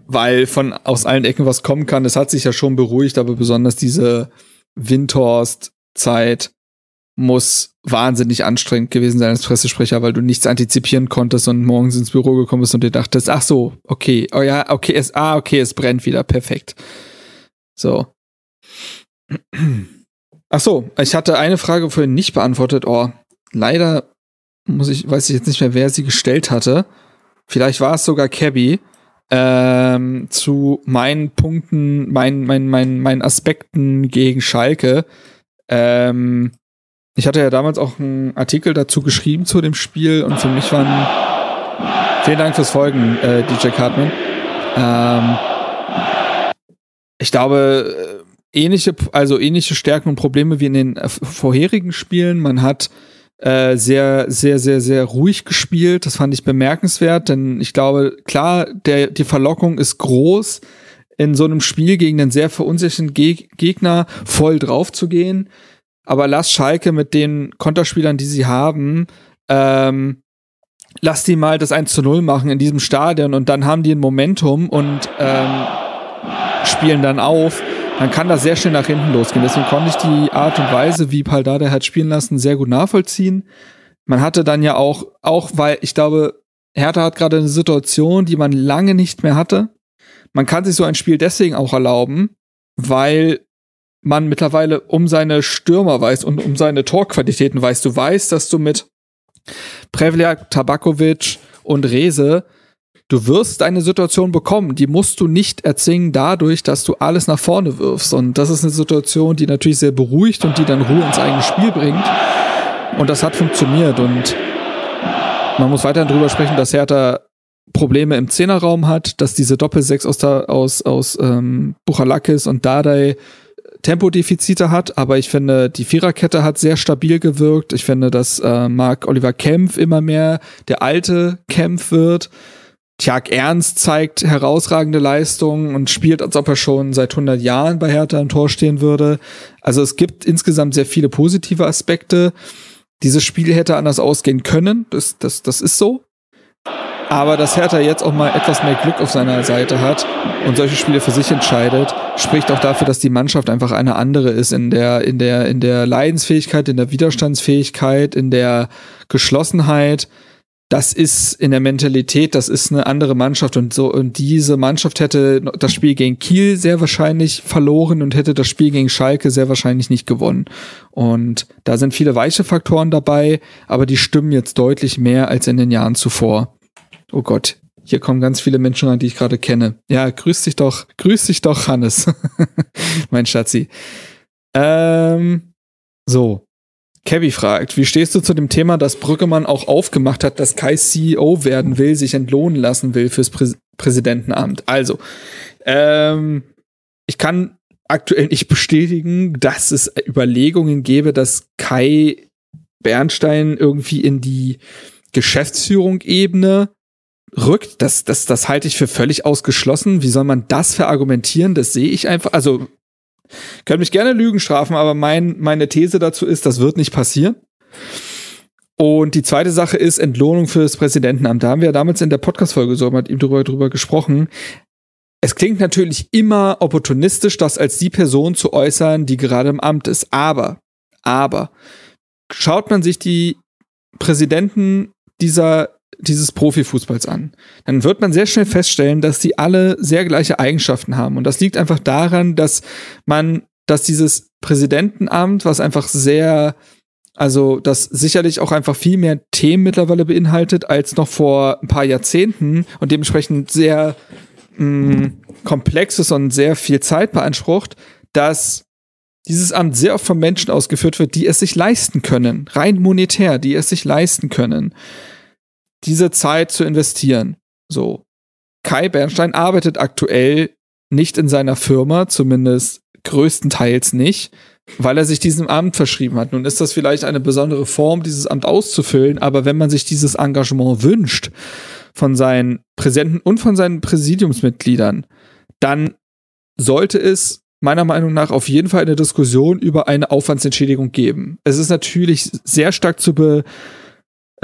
weil von aus allen Ecken was kommen kann. Es hat sich ja schon beruhigt, aber besonders diese Windhorst-Zeit muss wahnsinnig anstrengend gewesen sein als Pressesprecher, weil du nichts antizipieren konntest und morgens ins Büro gekommen bist und dir dachtest, ach so, okay, oh ja, okay, es, ah, okay, es brennt wieder, perfekt. So. Ach so, ich hatte eine Frage vorhin nicht beantwortet. Oh, leider muss ich, weiß ich jetzt nicht mehr, wer sie gestellt hatte. Vielleicht war es sogar Cabby. Ähm, zu meinen Punkten, meinen, meinen, meinen, meinen Aspekten gegen Schalke. Ähm, ich hatte ja damals auch einen Artikel dazu geschrieben zu dem Spiel und für mich waren. Vielen Dank fürs Folgen, äh, DJ Cartman. Ähm, ich glaube, äh, ähnliche, also ähnliche Stärken und Probleme wie in den äh, vorherigen Spielen. Man hat äh, sehr, sehr, sehr, sehr ruhig gespielt. Das fand ich bemerkenswert, denn ich glaube, klar, der, die Verlockung ist groß, in so einem Spiel gegen einen sehr verunsicherten Geg Gegner voll drauf zu gehen. Aber lass Schalke mit den Konterspielern, die sie haben, ähm, lass die mal das 1 zu 0 machen in diesem Stadion und dann haben die ein Momentum und ähm, spielen dann auf, dann kann das sehr schnell nach hinten losgehen. Deswegen konnte ich die Art und Weise, wie Paldada hat spielen lassen, sehr gut nachvollziehen. Man hatte dann ja auch, auch weil ich glaube, Hertha hat gerade eine Situation, die man lange nicht mehr hatte. Man kann sich so ein Spiel deswegen auch erlauben, weil man mittlerweile um seine Stürmer weiß und um seine Torqualitäten weiß. Du weißt, dass du mit Prevliak, Tabakovic und Rese du wirst eine Situation bekommen, die musst du nicht erzwingen dadurch, dass du alles nach vorne wirfst. Und das ist eine Situation, die natürlich sehr beruhigt und die dann Ruhe ins eigene Spiel bringt. Und das hat funktioniert. Und man muss weiterhin drüber sprechen, dass Hertha Probleme im Zehnerraum hat, dass diese Doppelsechs aus, aus, aus ähm, Buchalakis und Dardai Tempodefizite hat, aber ich finde, die Viererkette hat sehr stabil gewirkt. Ich finde, dass äh, Marc Oliver Kempf immer mehr der alte Kempf wird. Tjag Ernst zeigt herausragende Leistungen und spielt, als ob er schon seit 100 Jahren bei Hertha im Tor stehen würde. Also es gibt insgesamt sehr viele positive Aspekte. Dieses Spiel hätte anders ausgehen können, das, das, das ist so. Aber dass Hertha jetzt auch mal etwas mehr Glück auf seiner Seite hat und solche Spiele für sich entscheidet, spricht auch dafür, dass die Mannschaft einfach eine andere ist in der, in der, in der Leidensfähigkeit, in der Widerstandsfähigkeit, in der Geschlossenheit das ist in der Mentalität, das ist eine andere Mannschaft und so und diese Mannschaft hätte das Spiel gegen Kiel sehr wahrscheinlich verloren und hätte das Spiel gegen Schalke sehr wahrscheinlich nicht gewonnen. Und da sind viele weiche Faktoren dabei, aber die stimmen jetzt deutlich mehr als in den Jahren zuvor. Oh Gott, hier kommen ganz viele Menschen rein, die ich gerade kenne. Ja, grüß dich doch, grüß dich doch, Hannes, mein Schatzi. Ähm, so, Kevin fragt, wie stehst du zu dem Thema, dass Brüggemann auch aufgemacht hat, dass Kai CEO werden will, sich entlohnen lassen will fürs Prä Präsidentenamt? Also, ähm, ich kann aktuell nicht bestätigen, dass es Überlegungen gäbe, dass Kai Bernstein irgendwie in die Geschäftsführung-Ebene rückt. Das, das, das halte ich für völlig ausgeschlossen. Wie soll man das verargumentieren? Das sehe ich einfach. Also können mich gerne Lügen strafen, aber mein, meine These dazu ist, das wird nicht passieren. Und die zweite Sache ist Entlohnung für das Präsidentenamt. Da haben wir ja damals in der Podcast-Folge so mit ihm drüber, drüber gesprochen. Es klingt natürlich immer opportunistisch, das als die Person zu äußern, die gerade im Amt ist. Aber, aber, schaut man sich die Präsidenten dieser dieses Profifußballs an, dann wird man sehr schnell feststellen, dass sie alle sehr gleiche Eigenschaften haben. Und das liegt einfach daran, dass man, dass dieses Präsidentenamt, was einfach sehr, also das sicherlich auch einfach viel mehr Themen mittlerweile beinhaltet als noch vor ein paar Jahrzehnten und dementsprechend sehr mh, mm, komplexes und sehr viel Zeit beansprucht, dass dieses Amt sehr oft von Menschen ausgeführt wird, die es sich leisten können, rein monetär, die es sich leisten können diese Zeit zu investieren. So. Kai Bernstein arbeitet aktuell nicht in seiner Firma, zumindest größtenteils nicht, weil er sich diesem Amt verschrieben hat. Nun ist das vielleicht eine besondere Form, dieses Amt auszufüllen, aber wenn man sich dieses Engagement wünscht von seinen Präsidenten und von seinen Präsidiumsmitgliedern, dann sollte es meiner Meinung nach auf jeden Fall eine Diskussion über eine Aufwandsentschädigung geben. Es ist natürlich sehr stark zu be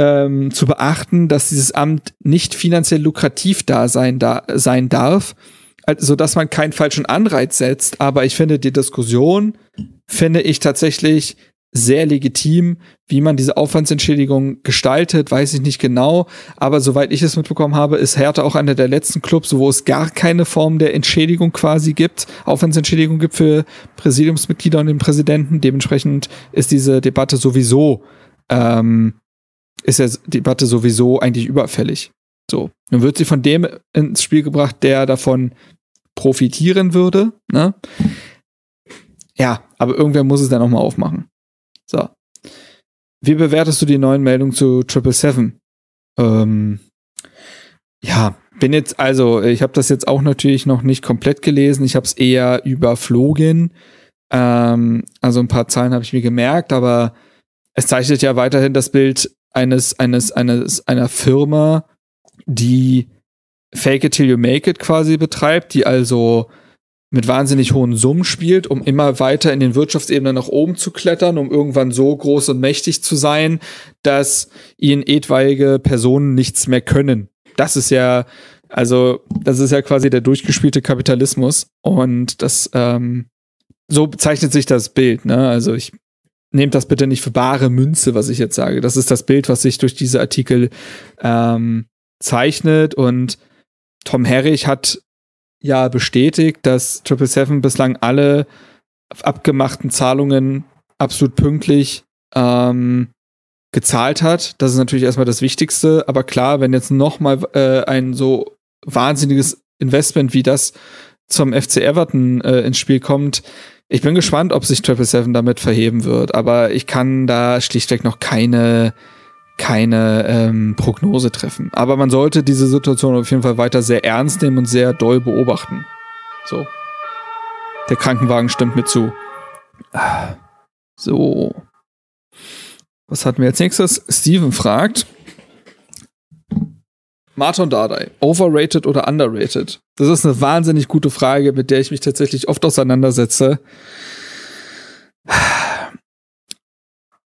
ähm, zu beachten, dass dieses Amt nicht finanziell lukrativ da sein, da sein darf, also dass man keinen falschen Anreiz setzt. Aber ich finde die Diskussion finde ich tatsächlich sehr legitim, wie man diese Aufwandsentschädigung gestaltet, weiß ich nicht genau, aber soweit ich es mitbekommen habe, ist Hertha auch einer der letzten Clubs, wo es gar keine Form der Entschädigung quasi gibt, Aufwandsentschädigung gibt für Präsidiumsmitglieder und den Präsidenten. Dementsprechend ist diese Debatte sowieso ähm, ist ja Debatte sowieso eigentlich überfällig. So. Dann wird sie von dem ins Spiel gebracht, der davon profitieren würde. Ne? Ja, aber irgendwer muss es dann auch mal aufmachen. So. Wie bewertest du die neuen Meldungen zu Triple Seven? Ähm, ja, bin jetzt, also, ich habe das jetzt auch natürlich noch nicht komplett gelesen. Ich habe es eher überflogen. Ähm, also ein paar Zahlen habe ich mir gemerkt, aber es zeichnet ja weiterhin das Bild eines, eines, eines, einer Firma, die Fake it till you make it quasi betreibt, die also mit wahnsinnig hohen Summen spielt, um immer weiter in den Wirtschaftsebenen nach oben zu klettern, um irgendwann so groß und mächtig zu sein, dass ihnen etwaige Personen nichts mehr können. Das ist ja, also, das ist ja quasi der durchgespielte Kapitalismus. Und das, ähm, so zeichnet sich das Bild, ne? Also ich nehmt das bitte nicht für bare Münze, was ich jetzt sage. Das ist das Bild, was sich durch diese Artikel ähm, zeichnet. Und Tom Herrich hat ja bestätigt, dass Triple Seven bislang alle abgemachten Zahlungen absolut pünktlich ähm, gezahlt hat. Das ist natürlich erstmal das Wichtigste. Aber klar, wenn jetzt noch mal äh, ein so wahnsinniges Investment wie das zum FC Everton äh, ins Spiel kommt, ich bin gespannt, ob sich Triple Seven damit verheben wird. Aber ich kann da schlichtweg noch keine keine ähm, Prognose treffen. Aber man sollte diese Situation auf jeden Fall weiter sehr ernst nehmen und sehr doll beobachten. So. Der Krankenwagen stimmt mir zu. So. Was hatten wir als nächstes? Steven fragt. Martin Dardai, overrated oder underrated? Das ist eine wahnsinnig gute Frage, mit der ich mich tatsächlich oft auseinandersetze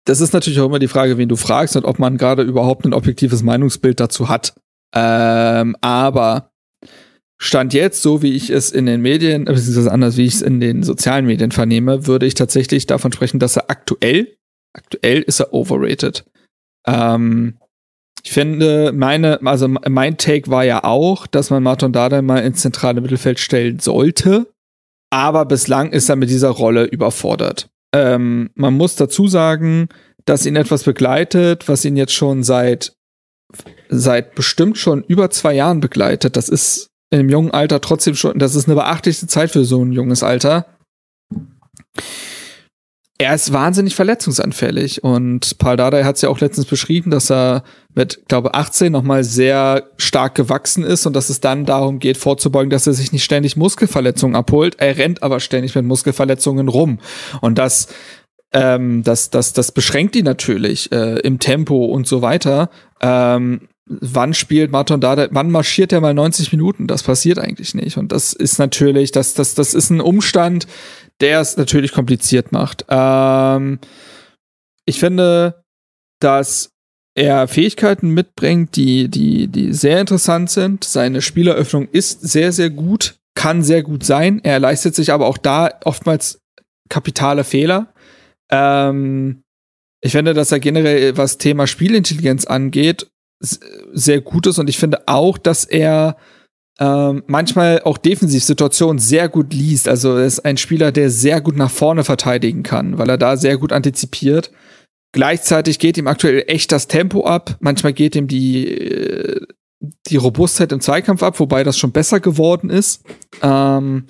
das ist natürlich auch immer die Frage, wen du fragst und ob man gerade überhaupt ein objektives Meinungsbild dazu hat. Ähm, aber Stand jetzt, so wie ich es in den Medien, beziehungsweise anders, wie ich es in den sozialen Medien vernehme, würde ich tatsächlich davon sprechen, dass er aktuell, aktuell ist er overrated. Ähm, ich finde, meine, also mein Take war ja auch, dass man Martin Dada mal ins zentrale Mittelfeld stellen sollte. Aber bislang ist er mit dieser Rolle überfordert. Ähm, man muss dazu sagen, dass ihn etwas begleitet, was ihn jetzt schon seit, seit bestimmt schon über zwei Jahren begleitet. Das ist im jungen Alter trotzdem schon, das ist eine beachtliche Zeit für so ein junges Alter er ist wahnsinnig verletzungsanfällig und Paul Dardai hat es ja auch letztens beschrieben, dass er mit, glaube 18 nochmal sehr stark gewachsen ist und dass es dann darum geht, vorzubeugen, dass er sich nicht ständig Muskelverletzungen abholt. Er rennt aber ständig mit Muskelverletzungen rum und das ähm, das, das, das beschränkt ihn natürlich äh, im Tempo und so weiter. Ähm, wann spielt Martin Dada, wann marschiert er mal 90 Minuten? Das passiert eigentlich nicht. Und das ist natürlich, das, das, das ist ein Umstand, der es natürlich kompliziert macht. Ähm, ich finde, dass er Fähigkeiten mitbringt, die, die, die sehr interessant sind. Seine Spieleröffnung ist sehr, sehr gut, kann sehr gut sein. Er leistet sich aber auch da oftmals kapitale Fehler. Ähm, ich finde, dass er generell, was Thema Spielintelligenz angeht, sehr gut ist und ich finde auch, dass er ähm, manchmal auch Defensivsituationen sehr gut liest. Also er ist ein Spieler, der sehr gut nach vorne verteidigen kann, weil er da sehr gut antizipiert. Gleichzeitig geht ihm aktuell echt das Tempo ab. Manchmal geht ihm die, äh, die Robustheit im Zweikampf ab, wobei das schon besser geworden ist. Ähm,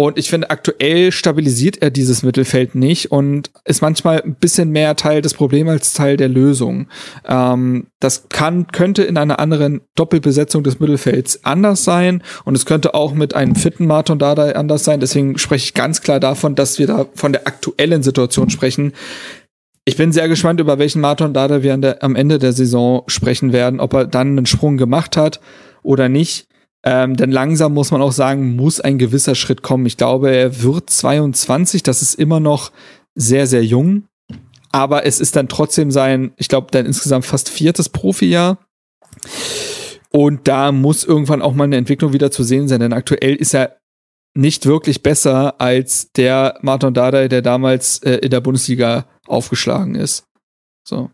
und ich finde, aktuell stabilisiert er dieses Mittelfeld nicht und ist manchmal ein bisschen mehr Teil des Problems als Teil der Lösung. Ähm, das kann, könnte in einer anderen Doppelbesetzung des Mittelfelds anders sein und es könnte auch mit einem fitten Martin Dada anders sein. Deswegen spreche ich ganz klar davon, dass wir da von der aktuellen Situation sprechen. Ich bin sehr gespannt, über welchen Martin Dada wir der, am Ende der Saison sprechen werden, ob er dann einen Sprung gemacht hat oder nicht. Ähm, denn langsam muss man auch sagen, muss ein gewisser Schritt kommen. Ich glaube, er wird 22, das ist immer noch sehr, sehr jung. Aber es ist dann trotzdem sein, ich glaube, dann insgesamt fast viertes Profijahr. Und da muss irgendwann auch mal eine Entwicklung wieder zu sehen sein, denn aktuell ist er nicht wirklich besser als der Martin Dardai, der damals äh, in der Bundesliga aufgeschlagen ist. So.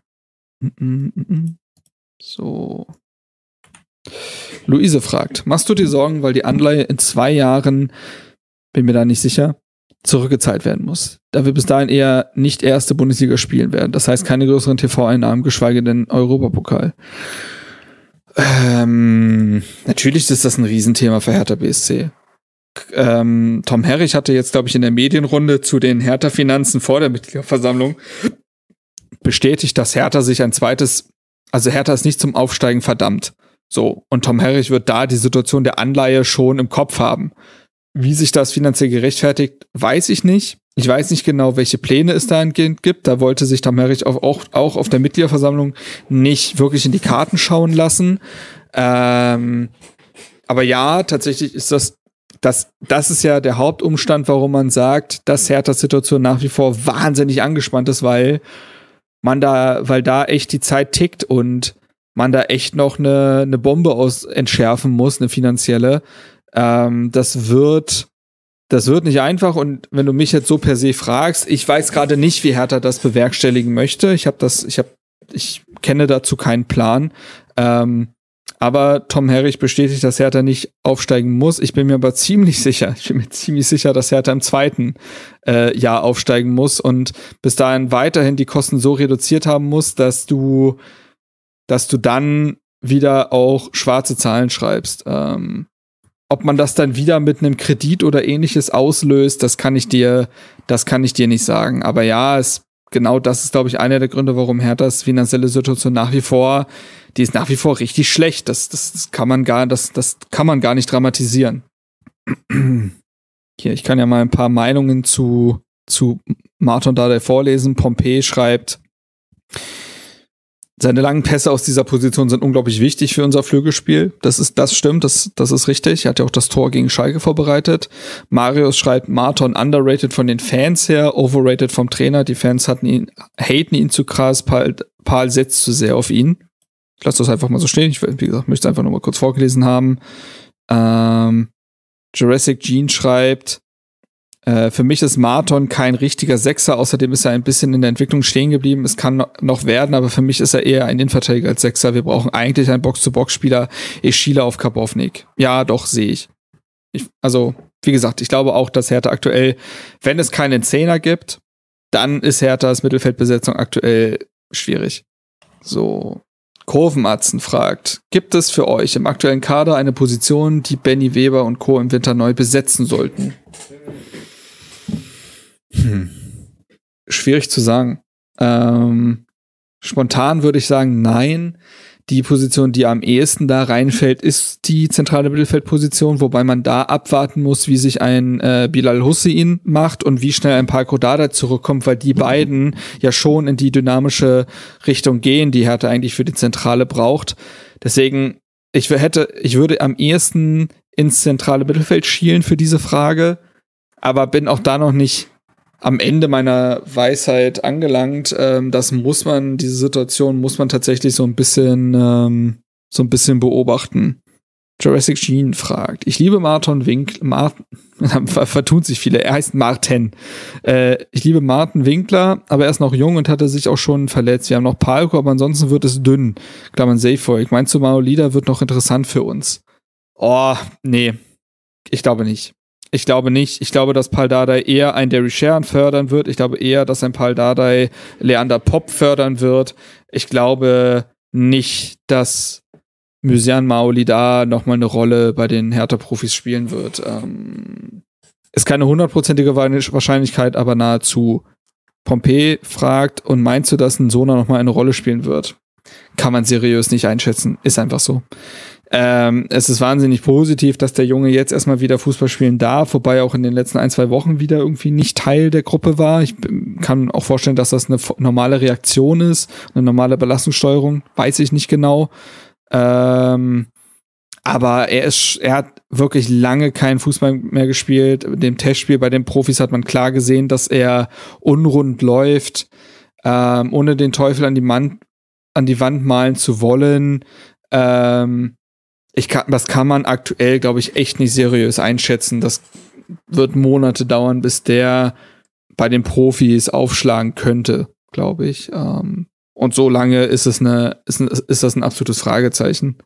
Mm -mm -mm. So. Luise fragt, machst du dir Sorgen, weil die Anleihe in zwei Jahren, bin mir da nicht sicher, zurückgezahlt werden muss, da wir bis dahin eher nicht erste Bundesliga spielen werden. Das heißt keine größeren TV-Einnahmen, geschweige denn Europapokal. Ähm, Natürlich ist das ein Riesenthema für Hertha BSC. Ähm, Tom Herrich hatte jetzt, glaube ich, in der Medienrunde zu den Hertha-Finanzen vor der Mitgliederversammlung bestätigt, dass Hertha sich ein zweites, also Hertha ist nicht zum Aufsteigen verdammt. So, und Tom Herrich wird da die Situation der Anleihe schon im Kopf haben. Wie sich das finanziell gerechtfertigt, weiß ich nicht. Ich weiß nicht genau, welche Pläne es dahingehend gibt. Da wollte sich Tom Herrich auch, auch, auch auf der Mitgliederversammlung nicht wirklich in die Karten schauen lassen. Ähm, aber ja, tatsächlich ist das, das, das ist ja der Hauptumstand, warum man sagt, dass Herthas Situation nach wie vor wahnsinnig angespannt ist, weil man da, weil da echt die Zeit tickt und man da echt noch eine, eine Bombe aus entschärfen muss, eine finanzielle. Ähm, das wird, das wird nicht einfach und wenn du mich jetzt so per se fragst, ich weiß gerade nicht, wie Hertha das bewerkstelligen möchte. Ich habe das, ich habe, ich kenne dazu keinen Plan. Ähm, aber Tom Herrich bestätigt, dass Hertha nicht aufsteigen muss. Ich bin mir aber ziemlich sicher, ich bin mir ziemlich sicher, dass Hertha im zweiten äh, Jahr aufsteigen muss und bis dahin weiterhin die Kosten so reduziert haben muss, dass du, dass du dann wieder auch schwarze Zahlen schreibst. Ähm, ob man das dann wieder mit einem Kredit oder ähnliches auslöst, das kann ich dir, das kann ich dir nicht sagen. Aber ja, es, genau das ist, glaube ich, einer der Gründe, warum Herthas finanzielle Situation nach wie vor, die ist nach wie vor richtig schlecht. Das, das, das kann man gar, das, das kann man gar nicht dramatisieren. Hier, ich kann ja mal ein paar Meinungen zu, zu Martin Dade vorlesen. Pompey schreibt, seine langen Pässe aus dieser Position sind unglaublich wichtig für unser Flügelspiel. Das ist, das stimmt, das, das ist richtig. Er hat ja auch das Tor gegen Schalke vorbereitet. Marius schreibt, Marton underrated von den Fans her, overrated vom Trainer. Die Fans hatten ihn, haten ihn zu krass, Paul, Paul setzt zu sehr auf ihn. Ich lasse das einfach mal so stehen. Ich, wie gesagt, möchte es einfach nur mal kurz vorgelesen haben. Ähm, Jurassic Gene schreibt, äh, für mich ist Marton kein richtiger Sechser, außerdem ist er ein bisschen in der Entwicklung stehen geblieben. Es kann noch werden, aber für mich ist er eher ein Innenverteidiger als Sechser. Wir brauchen eigentlich einen Box-to-Box-Spieler. Ich schiele auf Kabovnik. Ja, doch, sehe ich. ich. Also, wie gesagt, ich glaube auch, dass Hertha aktuell, wenn es keinen Zehner gibt, dann ist Herthas Mittelfeldbesetzung aktuell schwierig. So. Kurvenatzen fragt, gibt es für euch im aktuellen Kader eine Position, die Benny Weber und Co. im Winter neu besetzen sollten? Hm. Schwierig zu sagen. Ähm, spontan würde ich sagen, nein. Die Position, die am ehesten da reinfällt, ist die zentrale Mittelfeldposition, wobei man da abwarten muss, wie sich ein äh, Bilal Hussein macht und wie schnell ein Parko Dada zurückkommt, weil die beiden ja schon in die dynamische Richtung gehen, die Hertha eigentlich für die Zentrale braucht. Deswegen, ich hätte, ich würde am ehesten ins zentrale Mittelfeld schielen für diese Frage, aber bin auch da noch nicht am Ende meiner Weisheit angelangt. Ähm, das muss man, diese Situation muss man tatsächlich so ein bisschen, ähm, so ein bisschen beobachten. Jurassic Gene fragt. Ich liebe Martin Winkler. Martin, vertun sich viele. Er heißt Martin. Äh, ich liebe Martin Winkler, aber er ist noch jung und hatte sich auch schon verletzt. Wir haben noch Palko, aber ansonsten wird es dünn. Klammern safe for. Ich meinst du, Maolida wird noch interessant für uns? Oh, nee. Ich glaube nicht. Ich glaube nicht. Ich glaube, dass Paul Dardai eher ein Derry Sharon fördern wird. Ich glaube eher, dass ein Paul Dardai Leander Pop fördern wird. Ich glaube nicht, dass Mysian Maoli da nochmal eine Rolle bei den Hertha-Profis spielen wird. Ähm, ist keine hundertprozentige Wahrscheinlichkeit, aber nahezu. Pompey fragt, und meinst du, dass ein Sona nochmal eine Rolle spielen wird? Kann man seriös nicht einschätzen. Ist einfach so. Ähm, es ist wahnsinnig positiv, dass der Junge jetzt erstmal wieder Fußball spielen darf, wobei er auch in den letzten ein, zwei Wochen wieder irgendwie nicht Teil der Gruppe war. Ich kann auch vorstellen, dass das eine normale Reaktion ist, eine normale Belastungssteuerung, weiß ich nicht genau. Ähm, aber er ist, er hat wirklich lange keinen Fußball mehr gespielt. Dem Testspiel bei den Profis hat man klar gesehen, dass er unrund läuft, ähm, ohne den Teufel an die, Mann, an die Wand malen zu wollen. Ähm, ich kann, das kann man aktuell, glaube ich, echt nicht seriös einschätzen. Das wird Monate dauern, bis der bei den Profis aufschlagen könnte, glaube ich. Ähm, und so lange ist es eine, ist, ist das ein absolutes Fragezeichen.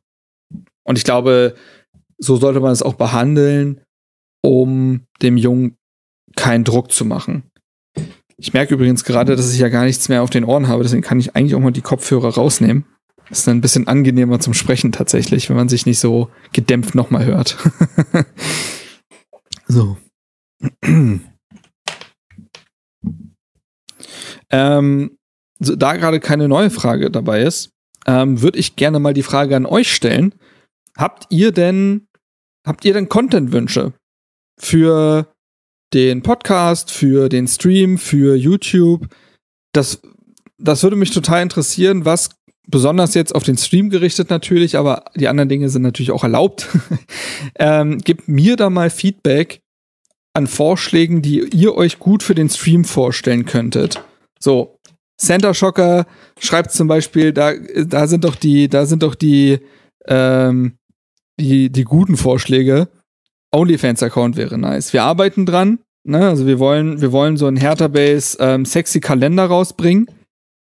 Und ich glaube, so sollte man es auch behandeln, um dem Jungen keinen Druck zu machen. Ich merke übrigens gerade, dass ich ja gar nichts mehr auf den Ohren habe, deswegen kann ich eigentlich auch mal die Kopfhörer rausnehmen. Ist ein bisschen angenehmer zum Sprechen tatsächlich, wenn man sich nicht so gedämpft nochmal hört. so. ähm, so, da gerade keine neue Frage dabei ist, ähm, würde ich gerne mal die Frage an euch stellen. Habt ihr denn, habt ihr denn Content-Wünsche für den Podcast, für den Stream, für YouTube? Das, das würde mich total interessieren, was besonders jetzt auf den Stream gerichtet natürlich, aber die anderen Dinge sind natürlich auch erlaubt. ähm, gebt mir da mal Feedback an Vorschlägen, die ihr euch gut für den Stream vorstellen könntet. So, Center Shocker schreibt zum Beispiel, da, da sind doch die, da sind doch die, ähm, die, die guten Vorschläge. OnlyFans-Account wäre nice. Wir arbeiten dran. Ne? Also wir wollen, wir wollen so ein Hertha-Base ähm, sexy Kalender rausbringen.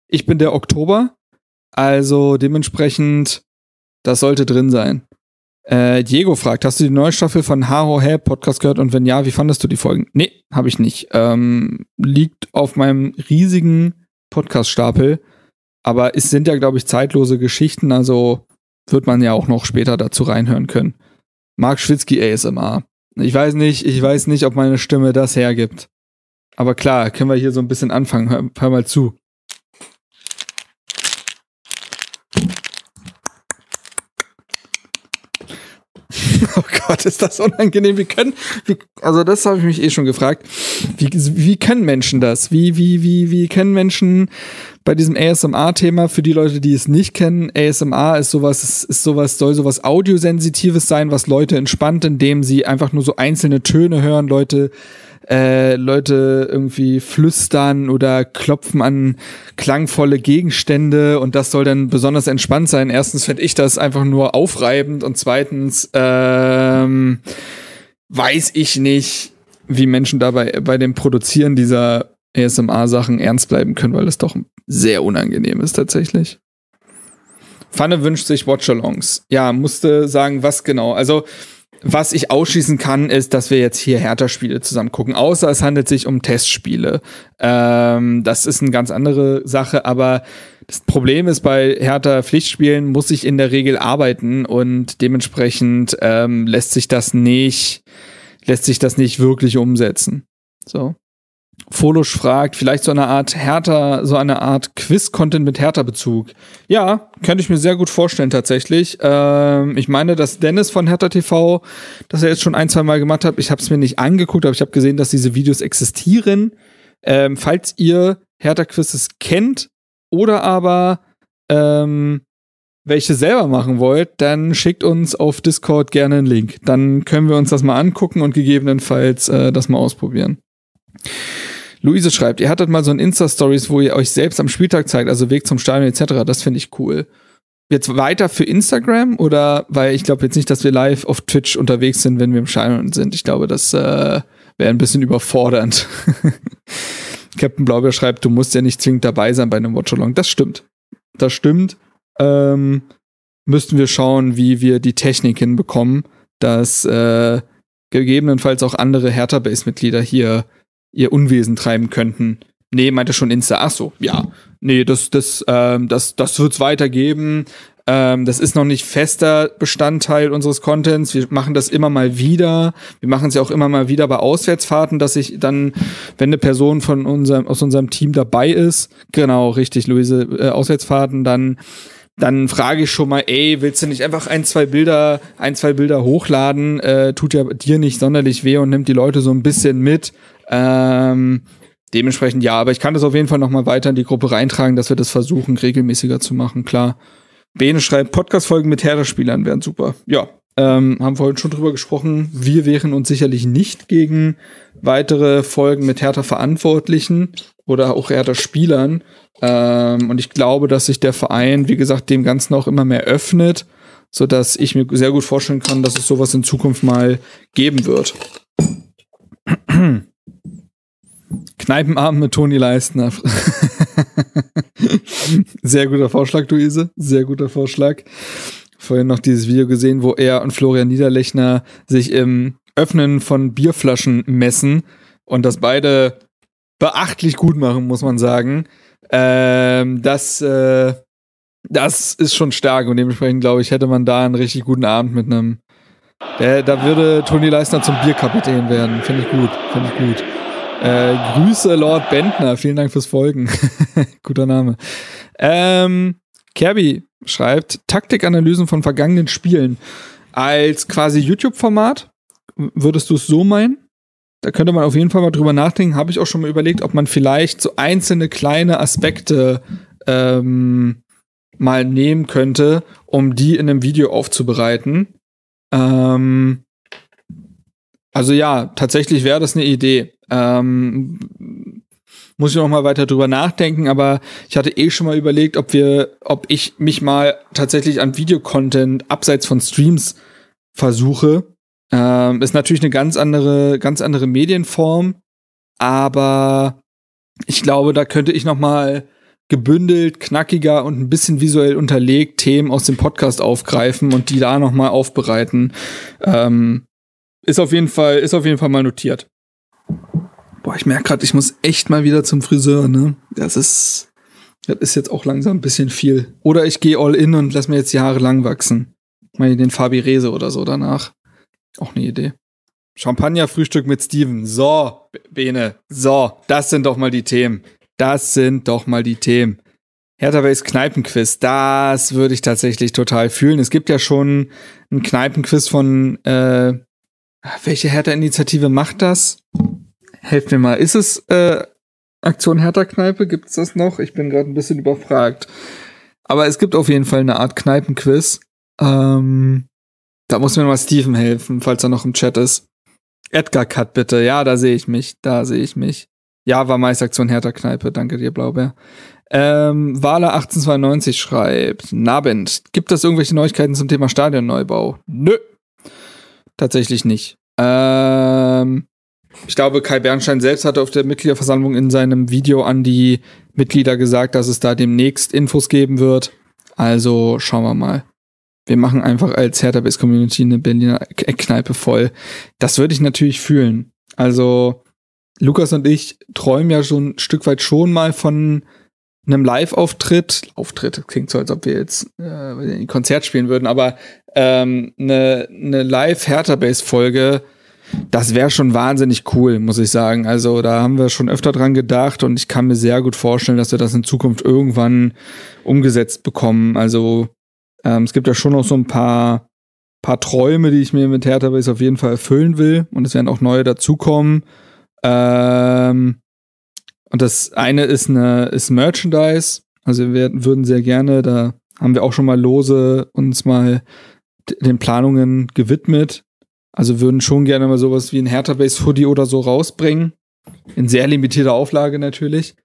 Ich bin der Oktober. Also dementsprechend, das sollte drin sein. Äh, Diego fragt, hast du die neue Staffel von Haro Hey Podcast gehört und wenn ja, wie fandest du die Folgen? Nee, habe ich nicht. Ähm, liegt auf meinem riesigen Podcast-Stapel. Aber es sind ja, glaube ich, zeitlose Geschichten, also wird man ja auch noch später dazu reinhören können. Mark Schwitzky ASMR. Ich weiß nicht, ich weiß nicht, ob meine Stimme das hergibt. Aber klar, können wir hier so ein bisschen anfangen. Hör, hör mal zu. Oh Gott, ist das unangenehm. Wie können, wie, also das habe ich mich eh schon gefragt. Wie, wie können Menschen das? Wie, wie, wie, wie können Menschen bei diesem ASMR-Thema, für die Leute, die es nicht kennen, ASMR ist sowas, ist sowas, soll sowas Audiosensitives sein, was Leute entspannt, indem sie einfach nur so einzelne Töne hören, Leute äh, Leute irgendwie flüstern oder klopfen an klangvolle Gegenstände und das soll dann besonders entspannt sein. Erstens finde ich das einfach nur aufreibend und zweitens ähm, weiß ich nicht, wie Menschen dabei bei dem Produzieren dieser ASMR-Sachen ernst bleiben können, weil es doch sehr unangenehm ist tatsächlich. Pfanne wünscht sich Watchalongs. Ja, musste sagen, was genau. Also was ich ausschließen kann, ist, dass wir jetzt hier Hertha-Spiele zusammen gucken, außer es handelt sich um Testspiele. Ähm, das ist eine ganz andere Sache, aber das Problem ist, bei Hertha-Pflichtspielen muss ich in der Regel arbeiten und dementsprechend ähm, lässt sich das nicht, lässt sich das nicht wirklich umsetzen. So. Folosch fragt, vielleicht so eine Art Hertha, so eine Art Quiz-Content mit Hertha-Bezug. Ja, könnte ich mir sehr gut vorstellen tatsächlich. Ähm, ich meine, dass Dennis von Hertha TV, das er jetzt schon ein, zwei Mal gemacht hat, ich habe es mir nicht angeguckt, aber ich habe gesehen, dass diese Videos existieren. Ähm, falls ihr Hertha-Quizzes kennt oder aber ähm, welche selber machen wollt, dann schickt uns auf Discord gerne einen Link. Dann können wir uns das mal angucken und gegebenenfalls äh, das mal ausprobieren. Luise schreibt, ihr hattet mal so ein Insta-Stories, wo ihr euch selbst am Spieltag zeigt, also Weg zum Stadion etc. Das finde ich cool. Jetzt weiter für Instagram oder weil ich glaube jetzt nicht, dass wir live auf Twitch unterwegs sind, wenn wir im Stadion sind. Ich glaube, das äh, wäre ein bisschen überfordernd. Captain Blaubeer schreibt, du musst ja nicht zwingend dabei sein bei einem Watchalong. Das stimmt. Das stimmt. Ähm, müssten wir schauen, wie wir die Technik hinbekommen, dass äh, gegebenenfalls auch andere Hertha-Base-Mitglieder hier ihr Unwesen treiben könnten. Nee, meinte schon Insta. Ach so, ja. Nee, das, das, ähm, das, das wird's weitergeben. Ähm, das ist noch nicht fester Bestandteil unseres Contents. Wir machen das immer mal wieder. Wir machen es ja auch immer mal wieder bei Auswärtsfahrten, dass ich dann, wenn eine Person von unserem, aus unserem Team dabei ist, genau, richtig, Luise, äh, Auswärtsfahrten, dann dann frage ich schon mal, ey, willst du nicht einfach ein, zwei Bilder, ein, zwei Bilder hochladen? Äh, tut ja dir nicht sonderlich weh und nimmt die Leute so ein bisschen mit. Ähm, dementsprechend ja, aber ich kann das auf jeden Fall noch mal weiter in die Gruppe reintragen, dass wir das versuchen, regelmäßiger zu machen, klar. Bene schreibt, Podcast-Folgen mit Herder-Spielern wären super. Ja, ähm, haben wir heute schon drüber gesprochen. Wir wären uns sicherlich nicht gegen weitere Folgen mit Hertha-Verantwortlichen oder auch Hertha-Spielern. Ähm, und ich glaube, dass sich der Verein, wie gesagt, dem Ganzen auch immer mehr öffnet, so dass ich mir sehr gut vorstellen kann, dass es sowas in Zukunft mal geben wird. Kneipenabend mit Toni Leistner. Sehr guter Vorschlag, Luise. Sehr guter Vorschlag. Vorhin noch dieses Video gesehen, wo er und Florian Niederlechner sich im Öffnen von Bierflaschen messen und das beide beachtlich gut machen, muss man sagen. Ähm, das, äh, Das ist schon stark und dementsprechend, glaube ich, hätte man da einen richtig guten Abend mit einem. Der, da würde Toni Leisner zum Bierkapitän werden. Finde ich gut. Finde ich gut. Äh, Grüße Lord Bentner. Vielen Dank fürs Folgen. Guter Name. Ähm, Kirby schreibt Taktikanalysen von vergangenen Spielen als quasi YouTube-Format. Würdest du es so meinen? Da könnte man auf jeden Fall mal drüber nachdenken. Habe ich auch schon mal überlegt, ob man vielleicht so einzelne kleine Aspekte ähm, mal nehmen könnte, um die in einem Video aufzubereiten. Ähm, also ja, tatsächlich wäre das eine Idee. Ähm, muss ich noch mal weiter drüber nachdenken, aber ich hatte eh schon mal überlegt, ob wir, ob ich mich mal tatsächlich an Videocontent abseits von Streams versuche. Ähm, ist natürlich eine ganz andere, ganz andere Medienform, aber ich glaube, da könnte ich noch mal gebündelt, knackiger und ein bisschen visuell unterlegt Themen aus dem Podcast aufgreifen und die da noch mal aufbereiten. Ähm, ist auf jeden Fall, ist auf jeden Fall mal notiert. Boah, ich merke gerade, ich muss echt mal wieder zum Friseur, ne? Das ist, das ist jetzt auch langsam ein bisschen viel. Oder ich gehe all in und lass mir jetzt die Haare lang wachsen. Mal den Fabi Rese oder so danach. Auch eine Idee. Champagner-Frühstück mit Steven. So, Bene. So, das sind doch mal die Themen. Das sind doch mal die Themen. Hertha Base Kneipenquiz, das würde ich tatsächlich total fühlen. Es gibt ja schon ein Kneipenquiz von, äh, welche Hertha-Initiative macht das? Helft mir mal. Ist es äh, Aktion Hertha-Kneipe? Gibt es das noch? Ich bin gerade ein bisschen überfragt. Aber es gibt auf jeden Fall eine Art Kneipenquiz. Ähm, da muss mir mal Steven helfen, falls er noch im Chat ist. Edgar Cut bitte. Ja, da sehe ich mich. Da sehe ich mich. Ja, war Meistaktion Hertha Kneipe. Danke dir, Blaubeer. Ähm, Wala 1892 schreibt, Nabend, gibt es irgendwelche Neuigkeiten zum Thema Stadionneubau? Nö. Tatsächlich nicht. Ähm, ich glaube, Kai Bernstein selbst hatte auf der Mitgliederversammlung in seinem Video an die Mitglieder gesagt, dass es da demnächst Infos geben wird. Also schauen wir mal. Wir machen einfach als Hertha Base Community eine Berliner Kneipe voll. Das würde ich natürlich fühlen. Also Lukas und ich träumen ja schon ein Stück weit schon mal von einem Live-Auftritt. Auftritt klingt so, als ob wir jetzt äh, ein Konzert spielen würden, aber ähm, eine, eine Live-Hertha-Base-Folge, das wäre schon wahnsinnig cool, muss ich sagen. Also da haben wir schon öfter dran gedacht und ich kann mir sehr gut vorstellen, dass wir das in Zukunft irgendwann umgesetzt bekommen. Also ähm, es gibt ja schon noch so ein paar, paar Träume, die ich mir mit Hertha Base auf jeden Fall erfüllen will und es werden auch neue dazukommen. Ähm, und das eine ist eine ist Merchandise. Also wir würden sehr gerne, da haben wir auch schon mal lose uns mal den Planungen gewidmet. Also würden schon gerne mal sowas wie ein Hertha Base Hoodie oder so rausbringen. In sehr limitierter Auflage natürlich.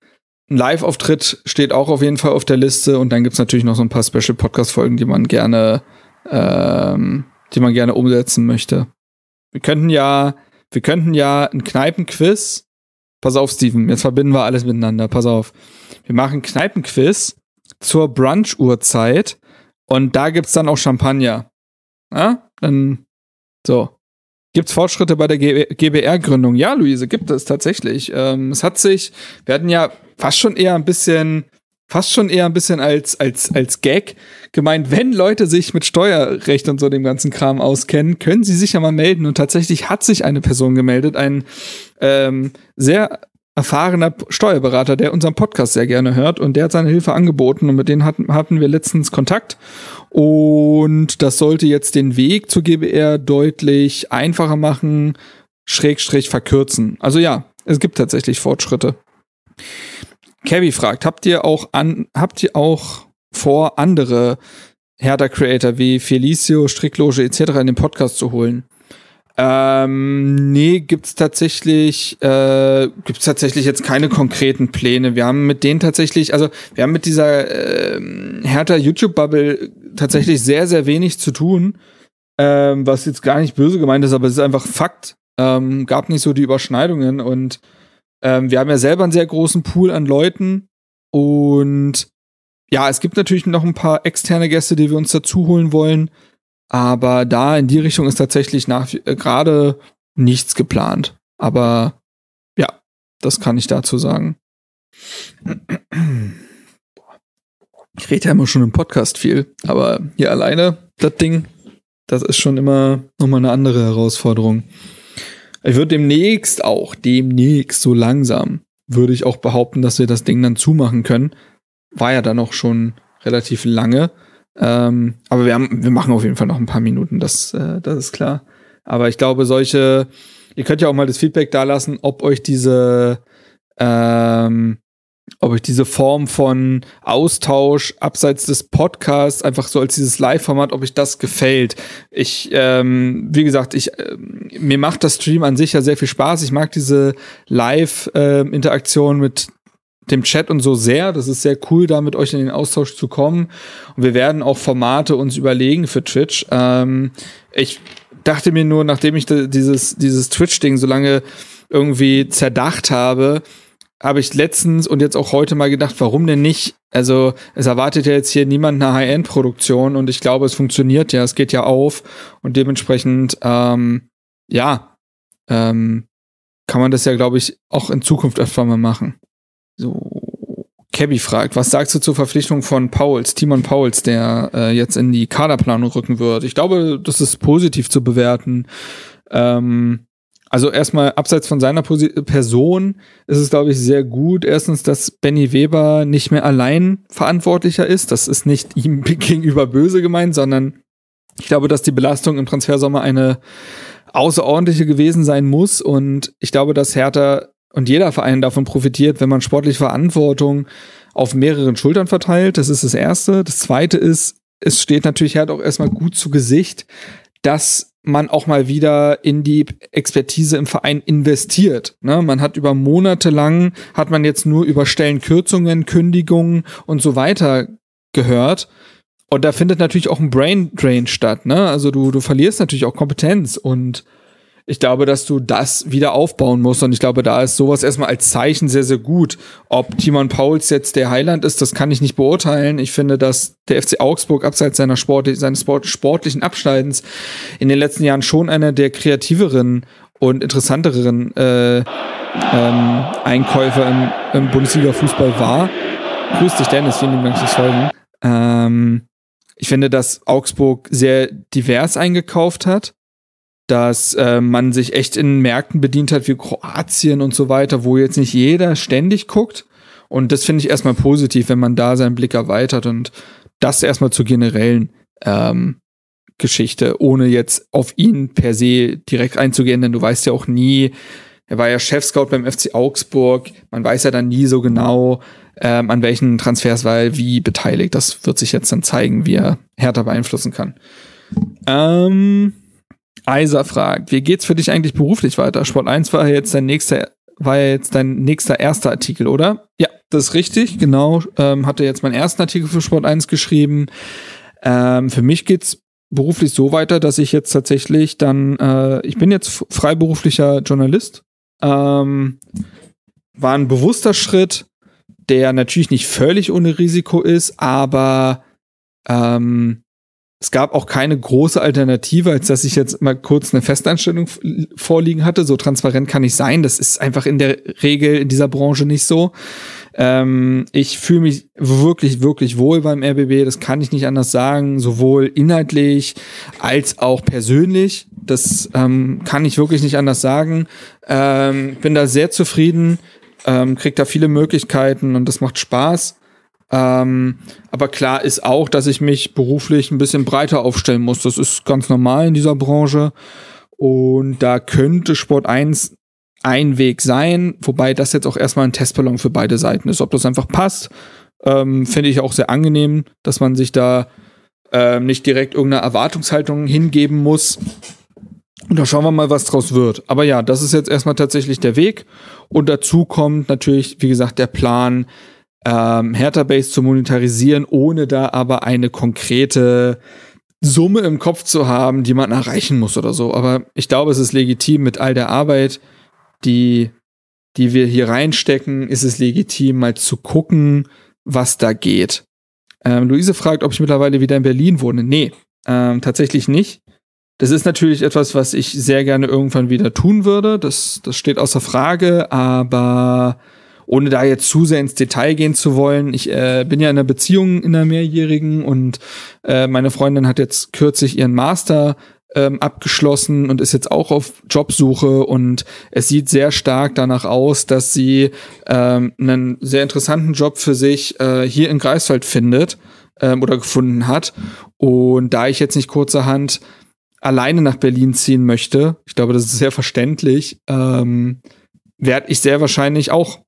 Ein Live-Auftritt steht auch auf jeden Fall auf der Liste und dann gibt's natürlich noch so ein paar Special Podcast-Folgen, die man gerne, ähm, die man gerne umsetzen möchte. Wir könnten ja, wir könnten ja ein Kneipenquiz Pass auf, Steven, jetzt verbinden wir alles miteinander. Pass auf. Wir machen Kneipenquiz zur Brunch-Uhrzeit und da gibt's dann auch Champagner. Ja? Dann so. Gibt's Fortschritte bei der GBR-Gründung? Ja, Luise, gibt es tatsächlich. Ähm, es hat sich, wir hatten ja fast schon eher ein bisschen fast schon eher ein bisschen als, als, als Gag gemeint, wenn Leute sich mit Steuerrecht und so dem ganzen Kram auskennen, können sie sich ja mal melden. Und tatsächlich hat sich eine Person gemeldet, ein ähm, sehr erfahrener Steuerberater, der unseren Podcast sehr gerne hört und der hat seine Hilfe angeboten und mit denen hatten, hatten wir letztens Kontakt und das sollte jetzt den Weg zur GBR deutlich einfacher machen, Schrägstrich verkürzen. Also ja, es gibt tatsächlich Fortschritte. Kevin fragt, habt ihr auch an, habt ihr auch vor, andere Hertha-Creator wie Felicio, Strickloge etc. in den Podcast zu holen? Ähm, nee, gibt's tatsächlich, äh, gibt's tatsächlich jetzt keine konkreten Pläne. Wir haben mit denen tatsächlich, also wir haben mit dieser äh, Hertha YouTube-Bubble tatsächlich sehr, sehr wenig zu tun. Ähm, was jetzt gar nicht böse gemeint ist, aber es ist einfach Fakt. Ähm, gab nicht so die Überschneidungen und ähm, wir haben ja selber einen sehr großen Pool an Leuten und ja, es gibt natürlich noch ein paar externe Gäste, die wir uns dazu holen wollen, aber da in die Richtung ist tatsächlich nach äh, gerade nichts geplant. Aber ja, das kann ich dazu sagen. Ich rede ja immer schon im Podcast viel, aber hier alleine, das Ding, das ist schon immer nochmal eine andere Herausforderung. Ich würde demnächst auch, demnächst so langsam, würde ich auch behaupten, dass wir das Ding dann zumachen können. War ja dann auch schon relativ lange. Ähm, aber wir, haben, wir machen auf jeden Fall noch ein paar Minuten, das, äh, das ist klar. Aber ich glaube, solche, ihr könnt ja auch mal das Feedback da lassen, ob euch diese, ähm, ob euch diese Form von Austausch abseits des Podcasts, einfach so als dieses Live-Format, ob euch das gefällt. Ich, ähm, wie gesagt, ich, äh, mir macht das Stream an sich ja sehr viel Spaß. Ich mag diese Live-Interaktion äh, mit dem Chat und so sehr. Das ist sehr cool, da mit euch in den Austausch zu kommen. Und wir werden auch Formate uns überlegen für Twitch. Ähm, ich dachte mir nur, nachdem ich dieses, dieses Twitch-Ding so lange irgendwie zerdacht habe, habe ich letztens und jetzt auch heute mal gedacht, warum denn nicht? Also es erwartet ja jetzt hier niemand eine High-End-Produktion und ich glaube, es funktioniert ja, es geht ja auf und dementsprechend, ähm, ja, ähm, kann man das ja, glaube ich, auch in Zukunft öfter mal machen. So, Cabby fragt, was sagst du zur Verpflichtung von Pauls, Timon Pauls, der äh, jetzt in die Kaderplanung rücken wird? Ich glaube, das ist positiv zu bewerten. Ähm, also erstmal abseits von seiner Posi Person ist es, glaube ich, sehr gut. Erstens, dass Benny Weber nicht mehr allein verantwortlicher ist. Das ist nicht ihm gegenüber böse gemeint, sondern ich glaube, dass die Belastung im Transfersommer eine außerordentliche gewesen sein muss. Und ich glaube, dass Hertha und jeder Verein davon profitiert, wenn man sportliche Verantwortung auf mehreren Schultern verteilt. Das ist das Erste. Das Zweite ist, es steht natürlich Hertha auch erstmal gut zu Gesicht, dass man auch mal wieder in die Expertise im Verein investiert. Ne? Man hat über Monate lang, hat man jetzt nur über Stellenkürzungen, Kündigungen und so weiter gehört. Und da findet natürlich auch ein Brain Drain statt. Ne? Also du, du verlierst natürlich auch Kompetenz und ich glaube, dass du das wieder aufbauen musst. Und ich glaube, da ist sowas erstmal als Zeichen sehr, sehr gut. Ob Timon Pauls jetzt der Heiland ist, das kann ich nicht beurteilen. Ich finde, dass der FC Augsburg abseits seiner Sport, seines sportlichen Abschneidens in den letzten Jahren schon einer der kreativeren und interessanteren äh, ähm, Einkäufer im, im Bundesliga-Fußball war. Grüß dich, Dennis, vielen Dank fürs Folgen. Ähm, ich finde, dass Augsburg sehr divers eingekauft hat dass äh, man sich echt in Märkten bedient hat wie Kroatien und so weiter, wo jetzt nicht jeder ständig guckt. Und das finde ich erstmal positiv, wenn man da seinen Blick erweitert und das erstmal zur generellen ähm, Geschichte, ohne jetzt auf ihn per se direkt einzugehen, denn du weißt ja auch nie, er war ja Chefscout beim FC Augsburg, man weiß ja dann nie so genau, ähm, an welchen Transfers war er wie beteiligt. Das wird sich jetzt dann zeigen, wie er härter beeinflussen kann. Ähm, Eiser fragt, wie geht's für dich eigentlich beruflich weiter? Sport 1 war jetzt dein nächster, war ja jetzt dein nächster erster Artikel, oder? Ja, das ist richtig, genau. Ähm, hatte jetzt meinen ersten Artikel für Sport 1 geschrieben. Ähm, für mich geht's beruflich so weiter, dass ich jetzt tatsächlich dann, äh, ich bin jetzt freiberuflicher Journalist. Ähm, war ein bewusster Schritt, der natürlich nicht völlig ohne Risiko ist, aber ähm, es gab auch keine große Alternative, als dass ich jetzt mal kurz eine Festanstellung vorliegen hatte. So transparent kann ich sein. Das ist einfach in der Regel in dieser Branche nicht so. Ähm, ich fühle mich wirklich, wirklich wohl beim RBB. Das kann ich nicht anders sagen. Sowohl inhaltlich als auch persönlich. Das ähm, kann ich wirklich nicht anders sagen. Ähm, bin da sehr zufrieden. Ähm, krieg da viele Möglichkeiten und das macht Spaß. Ähm, aber klar ist auch, dass ich mich beruflich ein bisschen breiter aufstellen muss. Das ist ganz normal in dieser Branche. Und da könnte Sport 1 ein Weg sein, wobei das jetzt auch erstmal ein Testballon für beide Seiten ist. Ob das einfach passt, ähm, finde ich auch sehr angenehm, dass man sich da ähm, nicht direkt irgendeine Erwartungshaltung hingeben muss. Und da schauen wir mal, was draus wird. Aber ja, das ist jetzt erstmal tatsächlich der Weg. Und dazu kommt natürlich, wie gesagt, der Plan, ähm, Hertha Base zu monetarisieren, ohne da aber eine konkrete Summe im Kopf zu haben, die man erreichen muss oder so. Aber ich glaube, es ist legitim mit all der Arbeit, die, die wir hier reinstecken, ist es legitim, mal zu gucken, was da geht. Ähm, Luise fragt, ob ich mittlerweile wieder in Berlin wohne. Nee, ähm, tatsächlich nicht. Das ist natürlich etwas, was ich sehr gerne irgendwann wieder tun würde. Das, das steht außer Frage, aber ohne da jetzt zu sehr ins Detail gehen zu wollen, ich äh, bin ja in einer Beziehung in einer mehrjährigen und äh, meine Freundin hat jetzt kürzlich ihren Master ähm, abgeschlossen und ist jetzt auch auf Jobsuche und es sieht sehr stark danach aus, dass sie ähm, einen sehr interessanten Job für sich äh, hier in Greifswald findet ähm, oder gefunden hat. Und da ich jetzt nicht kurzerhand alleine nach Berlin ziehen möchte, ich glaube, das ist sehr verständlich, ähm, werde ich sehr wahrscheinlich auch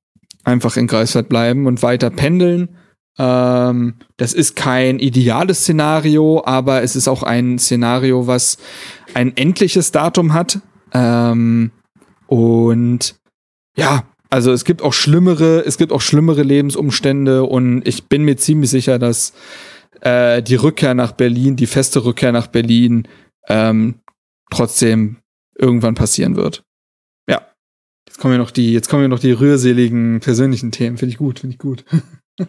einfach in Greifswald bleiben und weiter pendeln. Ähm, das ist kein ideales Szenario, aber es ist auch ein Szenario, was ein endliches Datum hat. Ähm, und ja, also es gibt auch schlimmere, es gibt auch schlimmere Lebensumstände und ich bin mir ziemlich sicher, dass äh, die Rückkehr nach Berlin, die feste Rückkehr nach Berlin, ähm, trotzdem irgendwann passieren wird. Jetzt kommen ja noch die, jetzt kommen ja noch die rührseligen persönlichen Themen. Finde ich gut, finde ich gut.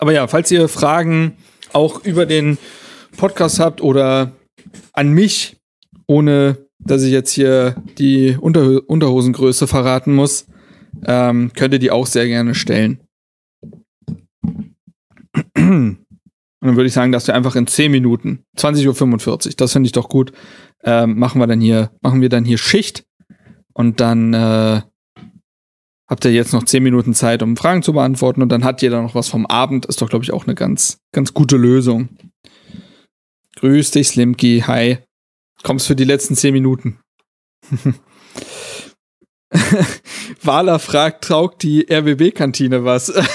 Aber ja, falls ihr Fragen auch über den Podcast habt oder an mich, ohne dass ich jetzt hier die Unter Unterhosengröße verraten muss, ähm, könnt ihr die auch sehr gerne stellen. Und dann würde ich sagen, dass wir einfach in 10 Minuten, 20.45 Uhr, das finde ich doch gut, ähm, machen wir dann hier, machen wir dann hier Schicht und dann äh, habt ihr jetzt noch 10 Minuten Zeit, um Fragen zu beantworten und dann hat jeder noch was vom Abend. Ist doch, glaube ich, auch eine ganz, ganz gute Lösung. Grüß dich, Slimky. Hi. Kommst für die letzten 10 Minuten. Wala fragt, taugt die RBB-Kantine was? das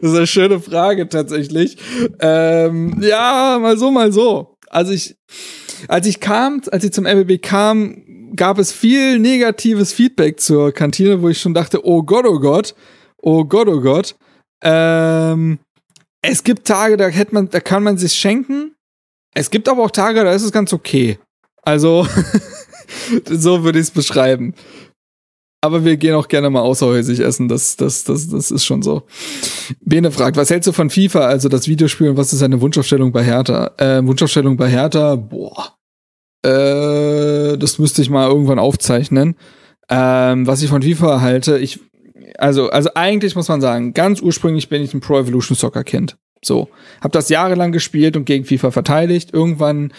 ist eine schöne Frage tatsächlich. Ähm, ja, mal so, mal so. Also ich, als ich kam, als ich zum RBB kam, gab es viel negatives Feedback zur Kantine, wo ich schon dachte, oh Gott, oh Gott, oh Gott, oh Gott. Ähm, es gibt Tage, da hätte man, da kann man sich schenken. Es gibt aber auch Tage, da ist es ganz okay. Also, so würde ich es beschreiben. Aber wir gehen auch gerne mal außerhäusig essen. Das, das, das, das ist schon so. Bene fragt, was hältst du von FIFA, also das Videospiel, und was ist deine Wunschaufstellung bei Hertha? Äh, Wunschaufstellung bei Hertha, boah. Äh, das müsste ich mal irgendwann aufzeichnen. Ähm, was ich von FIFA halte, ich, also, also eigentlich muss man sagen, ganz ursprünglich bin ich ein Pro Evolution Soccer Kind. So. Hab das jahrelang gespielt und gegen FIFA verteidigt. Irgendwann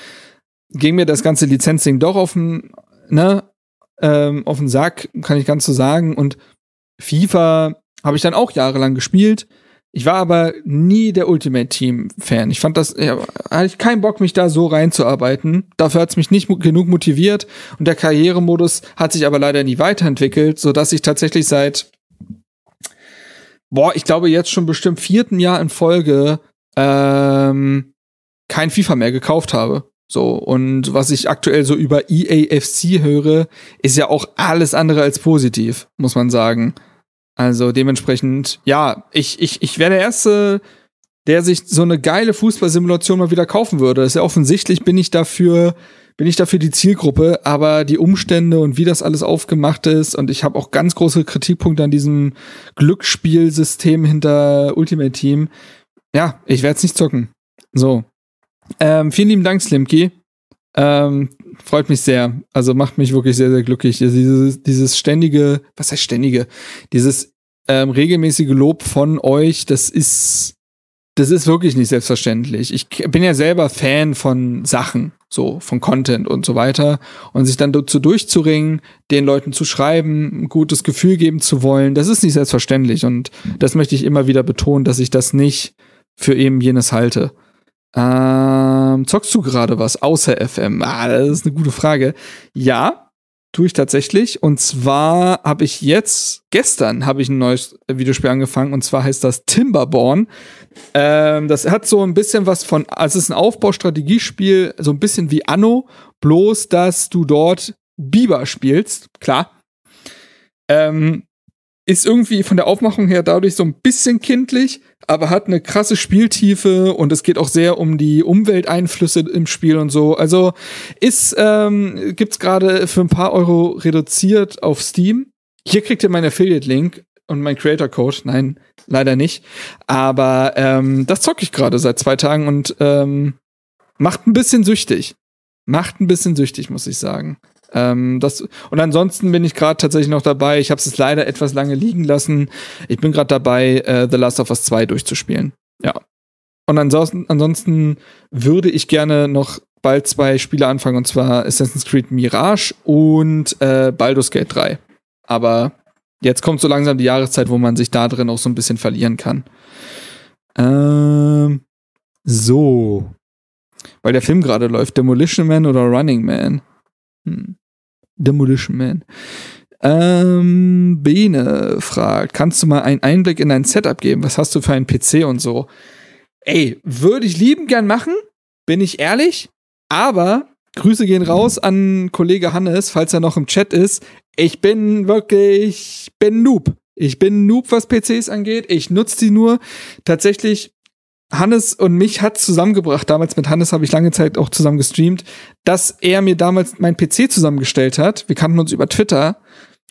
ging mir das ganze Lizenzding doch auf den, ne, ähm, auf den Sack, kann ich ganz so sagen. Und FIFA habe ich dann auch jahrelang gespielt. Ich war aber nie der Ultimate Team Fan. Ich fand das, ja, hatte ich keinen Bock, mich da so reinzuarbeiten. Dafür hat es mich nicht genug motiviert und der Karrieremodus hat sich aber leider nie weiterentwickelt, so dass ich tatsächlich seit, boah, ich glaube jetzt schon bestimmt vierten Jahr in Folge ähm, kein FIFA mehr gekauft habe. So, und was ich aktuell so über EAFC höre, ist ja auch alles andere als positiv, muss man sagen. Also dementsprechend, ja, ich, ich, ich wäre der Erste, der sich so eine geile Fußballsimulation mal wieder kaufen würde. Ist ja offensichtlich, bin ich dafür, bin ich dafür die Zielgruppe, aber die Umstände und wie das alles aufgemacht ist und ich habe auch ganz große Kritikpunkte an diesem Glücksspielsystem hinter Ultimate Team. Ja, ich werde es nicht zocken. So, ähm, vielen lieben Dank, Slimky. Ähm, freut mich sehr. Also macht mich wirklich sehr, sehr glücklich. Also dieses, dieses ständige, was heißt ständige? Dieses ähm, regelmäßige Lob von euch, das ist, das ist wirklich nicht selbstverständlich. Ich bin ja selber Fan von Sachen, so von Content und so weiter. Und sich dann dazu durchzuringen, den Leuten zu schreiben, ein gutes Gefühl geben zu wollen, das ist nicht selbstverständlich. Und das möchte ich immer wieder betonen, dass ich das nicht für eben jenes halte. Ähm, zockst du gerade was außer FM? Ah, das ist eine gute Frage. Ja, tue ich tatsächlich. Und zwar habe ich jetzt, gestern habe ich ein neues Videospiel angefangen und zwar heißt das Timberborn. Ähm, das hat so ein bisschen was von, also es ist ein Aufbaustrategiespiel, so ein bisschen wie Anno, bloß dass du dort Biber spielst, klar. Ähm, ist irgendwie von der Aufmachung her dadurch so ein bisschen kindlich, aber hat eine krasse Spieltiefe und es geht auch sehr um die Umwelteinflüsse im Spiel und so. Also ist ähm, gibt's gerade für ein paar Euro reduziert auf Steam. Hier kriegt ihr meinen Affiliate-Link und mein Creator-Code. Nein, leider nicht. Aber ähm, das zocke ich gerade seit zwei Tagen und ähm, macht ein bisschen süchtig. Macht ein bisschen süchtig, muss ich sagen. Ähm, das, und ansonsten bin ich gerade tatsächlich noch dabei. Ich habe es leider etwas lange liegen lassen. Ich bin gerade dabei, äh, The Last of Us 2 durchzuspielen. Ja. Und ansonsten, ansonsten würde ich gerne noch bald zwei Spiele anfangen, und zwar Assassin's Creed Mirage und äh, Baldur's Gate 3. Aber jetzt kommt so langsam die Jahreszeit, wo man sich da drin auch so ein bisschen verlieren kann. Ähm, so. Weil der Film gerade läuft, Demolition Man oder Running Man? Hm. Demolition Man. Ähm, Bene fragt, kannst du mal einen Einblick in dein Setup geben? Was hast du für einen PC und so? Ey, würde ich lieben gern machen, bin ich ehrlich, aber Grüße gehen raus an Kollege Hannes, falls er noch im Chat ist. Ich bin wirklich, bin Noob. Ich bin Noob, was PCs angeht. Ich nutze die nur. Tatsächlich, Hannes und mich hat zusammengebracht. Damals mit Hannes habe ich lange Zeit auch zusammen gestreamt, dass er mir damals mein PC zusammengestellt hat. Wir kannten uns über Twitter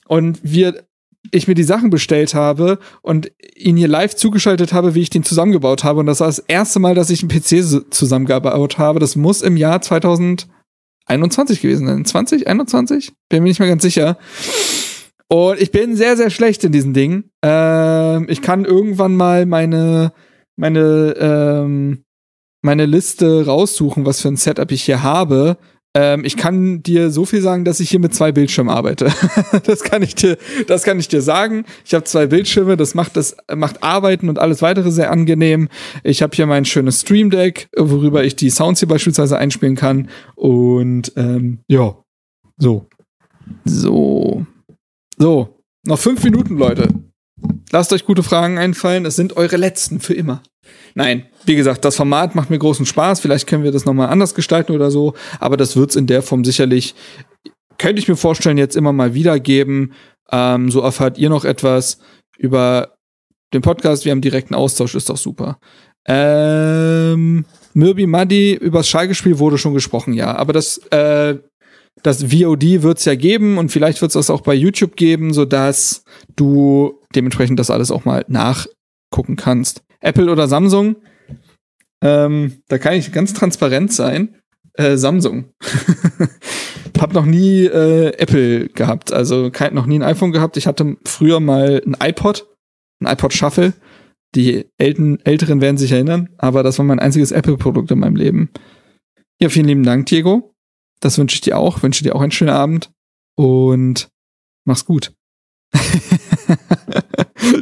und wir ich mir die Sachen bestellt habe und ihn hier live zugeschaltet habe, wie ich den zusammengebaut habe. Und das war das erste Mal, dass ich einen PC zusammengebaut habe. Das muss im Jahr 2021 gewesen sein. 20, 21? Bin mir nicht mehr ganz sicher. Und ich bin sehr, sehr schlecht in diesen Dingen. Ähm, ich kann irgendwann mal meine, meine, ähm, meine Liste raussuchen, was für ein Setup ich hier habe. Ähm, ich kann dir so viel sagen, dass ich hier mit zwei Bildschirmen arbeite. das kann ich dir, das kann ich dir sagen. Ich habe zwei Bildschirme, das macht das macht Arbeiten und alles weitere sehr angenehm. Ich habe hier mein schönes Stream Deck, worüber ich die Sounds hier beispielsweise einspielen kann. Und ähm, ja, so, so, so. Noch fünf Minuten, Leute. Lasst euch gute Fragen einfallen. Es sind eure letzten für immer. Nein, wie gesagt, das Format macht mir großen Spaß. Vielleicht können wir das nochmal anders gestalten oder so. Aber das wird es in der Form sicherlich, könnte ich mir vorstellen, jetzt immer mal wieder geben. Ähm, so erfahrt ihr noch etwas über den Podcast. Wir haben direkten Austausch, ist doch super. Ähm, Mirbi Muddy übers Schalke-Spiel wurde schon gesprochen, ja. Aber das, äh, das VOD wird es ja geben und vielleicht wird es das auch bei YouTube geben, sodass du dementsprechend das alles auch mal nachgucken kannst. Apple oder Samsung. Ähm, da kann ich ganz transparent sein. Äh, Samsung. hab noch nie äh, Apple gehabt, also kein, noch nie ein iPhone gehabt. Ich hatte früher mal ein iPod, ein iPod Shuffle. Die Elten, Älteren werden sich erinnern, aber das war mein einziges Apple-Produkt in meinem Leben. Ja, vielen lieben Dank, Diego. Das wünsche ich dir auch. Wünsche dir auch einen schönen Abend und mach's gut.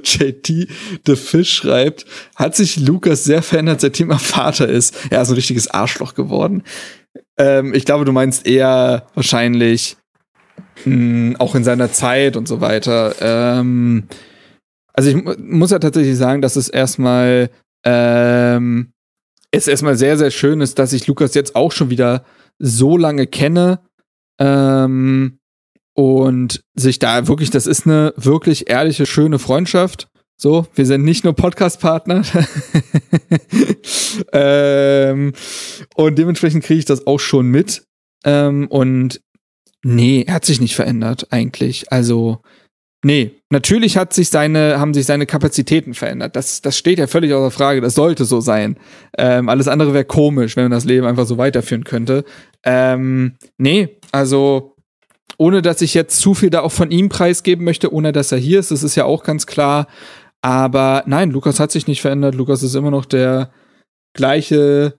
JT The Fish schreibt, hat sich Lukas sehr verändert, seitdem er Vater ist. Er ist ein richtiges Arschloch geworden. Ähm, ich glaube, du meinst eher wahrscheinlich mh, hm, auch in seiner Zeit und so weiter. Ähm, also ich muss ja tatsächlich sagen, dass es erstmal ähm, es erstmal sehr, sehr schön ist, dass ich Lukas jetzt auch schon wieder so lange kenne. Ähm, und sich da wirklich, das ist eine wirklich ehrliche, schöne Freundschaft. So, wir sind nicht nur Podcast-Partner. ähm, und dementsprechend kriege ich das auch schon mit. Ähm, und nee, er hat sich nicht verändert, eigentlich. Also, nee, natürlich hat sich seine, haben sich seine Kapazitäten verändert. Das, das steht ja völlig außer Frage. Das sollte so sein. Ähm, alles andere wäre komisch, wenn man das Leben einfach so weiterführen könnte. Ähm, nee, also ohne dass ich jetzt zu viel da auch von ihm preisgeben möchte, ohne dass er hier ist, das ist ja auch ganz klar. Aber nein, Lukas hat sich nicht verändert. Lukas ist immer noch der gleiche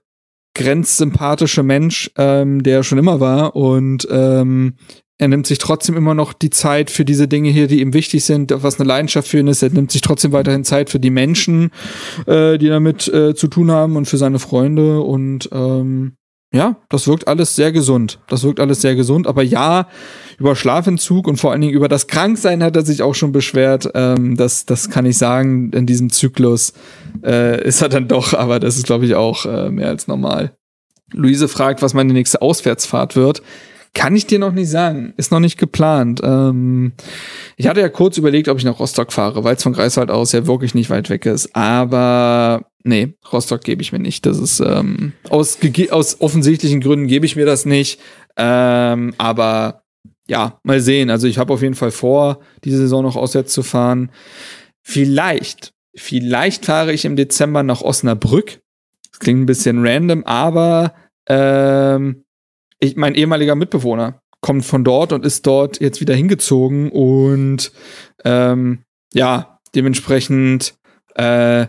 grenzsympathische Mensch, ähm, der er schon immer war. Und ähm, er nimmt sich trotzdem immer noch die Zeit für diese Dinge hier, die ihm wichtig sind, was eine Leidenschaft für ihn ist. Er nimmt sich trotzdem weiterhin Zeit für die Menschen, äh, die damit äh, zu tun haben und für seine Freunde. Und ähm, ja, das wirkt alles sehr gesund. Das wirkt alles sehr gesund. Aber ja, über Schlafentzug und vor allen Dingen über das Kranksein hat er sich auch schon beschwert. Ähm, das, das kann ich sagen. In diesem Zyklus äh, ist er dann doch, aber das ist, glaube ich, auch äh, mehr als normal. Luise fragt, was meine nächste Auswärtsfahrt wird. Kann ich dir noch nicht sagen. Ist noch nicht geplant. Ähm, ich hatte ja kurz überlegt, ob ich nach Rostock fahre, weil es von Greifswald aus ja wirklich nicht weit weg ist. Aber nee, Rostock gebe ich mir nicht. Das ist ähm, aus, aus offensichtlichen Gründen gebe ich mir das nicht. Ähm, aber ja, mal sehen. Also ich habe auf jeden Fall vor, diese Saison noch auswärts zu fahren. Vielleicht, vielleicht fahre ich im Dezember nach Osnabrück. Das klingt ein bisschen random, aber ähm, ich, mein ehemaliger Mitbewohner kommt von dort und ist dort jetzt wieder hingezogen und ähm, ja, dementsprechend äh,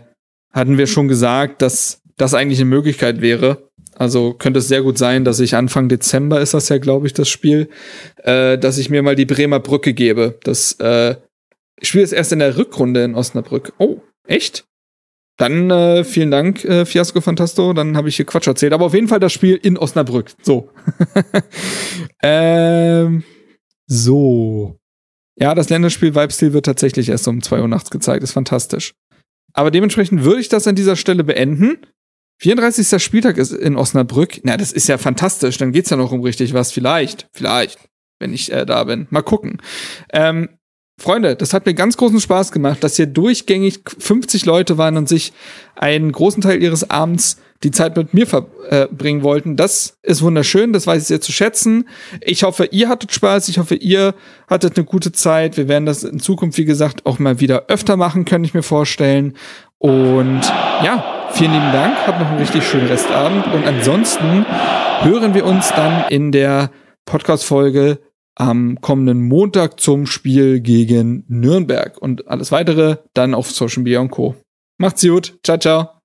hatten wir schon gesagt, dass das eigentlich eine Möglichkeit wäre. Also könnte es sehr gut sein, dass ich Anfang Dezember ist das ja, glaube ich, das Spiel, äh, dass ich mir mal die Bremer Brücke gebe. Das äh, Spiel ist erst in der Rückrunde in Osnabrück. Oh, echt? Dann äh, vielen Dank, äh, Fiasco Fantasto. Dann habe ich hier Quatsch erzählt. Aber auf jeden Fall das Spiel in Osnabrück. So. ähm, so. Ja, das Länderspiel Vibe wird tatsächlich erst um 2 Uhr nachts gezeigt. Ist fantastisch. Aber dementsprechend würde ich das an dieser Stelle beenden. 34. Spieltag ist in Osnabrück. Na, das ist ja fantastisch. Dann geht's ja noch um richtig was. Vielleicht. Vielleicht. Wenn ich äh, da bin. Mal gucken. Ähm, Freunde, das hat mir ganz großen Spaß gemacht, dass hier durchgängig 50 Leute waren und sich einen großen Teil ihres Abends die Zeit mit mir verbringen äh, wollten. Das ist wunderschön, das weiß ich sehr zu schätzen. Ich hoffe, ihr hattet Spaß, ich hoffe, ihr hattet eine gute Zeit. Wir werden das in Zukunft, wie gesagt, auch mal wieder öfter machen, könnte ich mir vorstellen. Und ja, vielen lieben Dank, habt noch einen richtig schönen Restabend und ansonsten hören wir uns dann in der Podcast-Folge am kommenden Montag zum Spiel gegen Nürnberg und alles weitere dann auf Social Media und Co. Macht's gut. Ciao, ciao.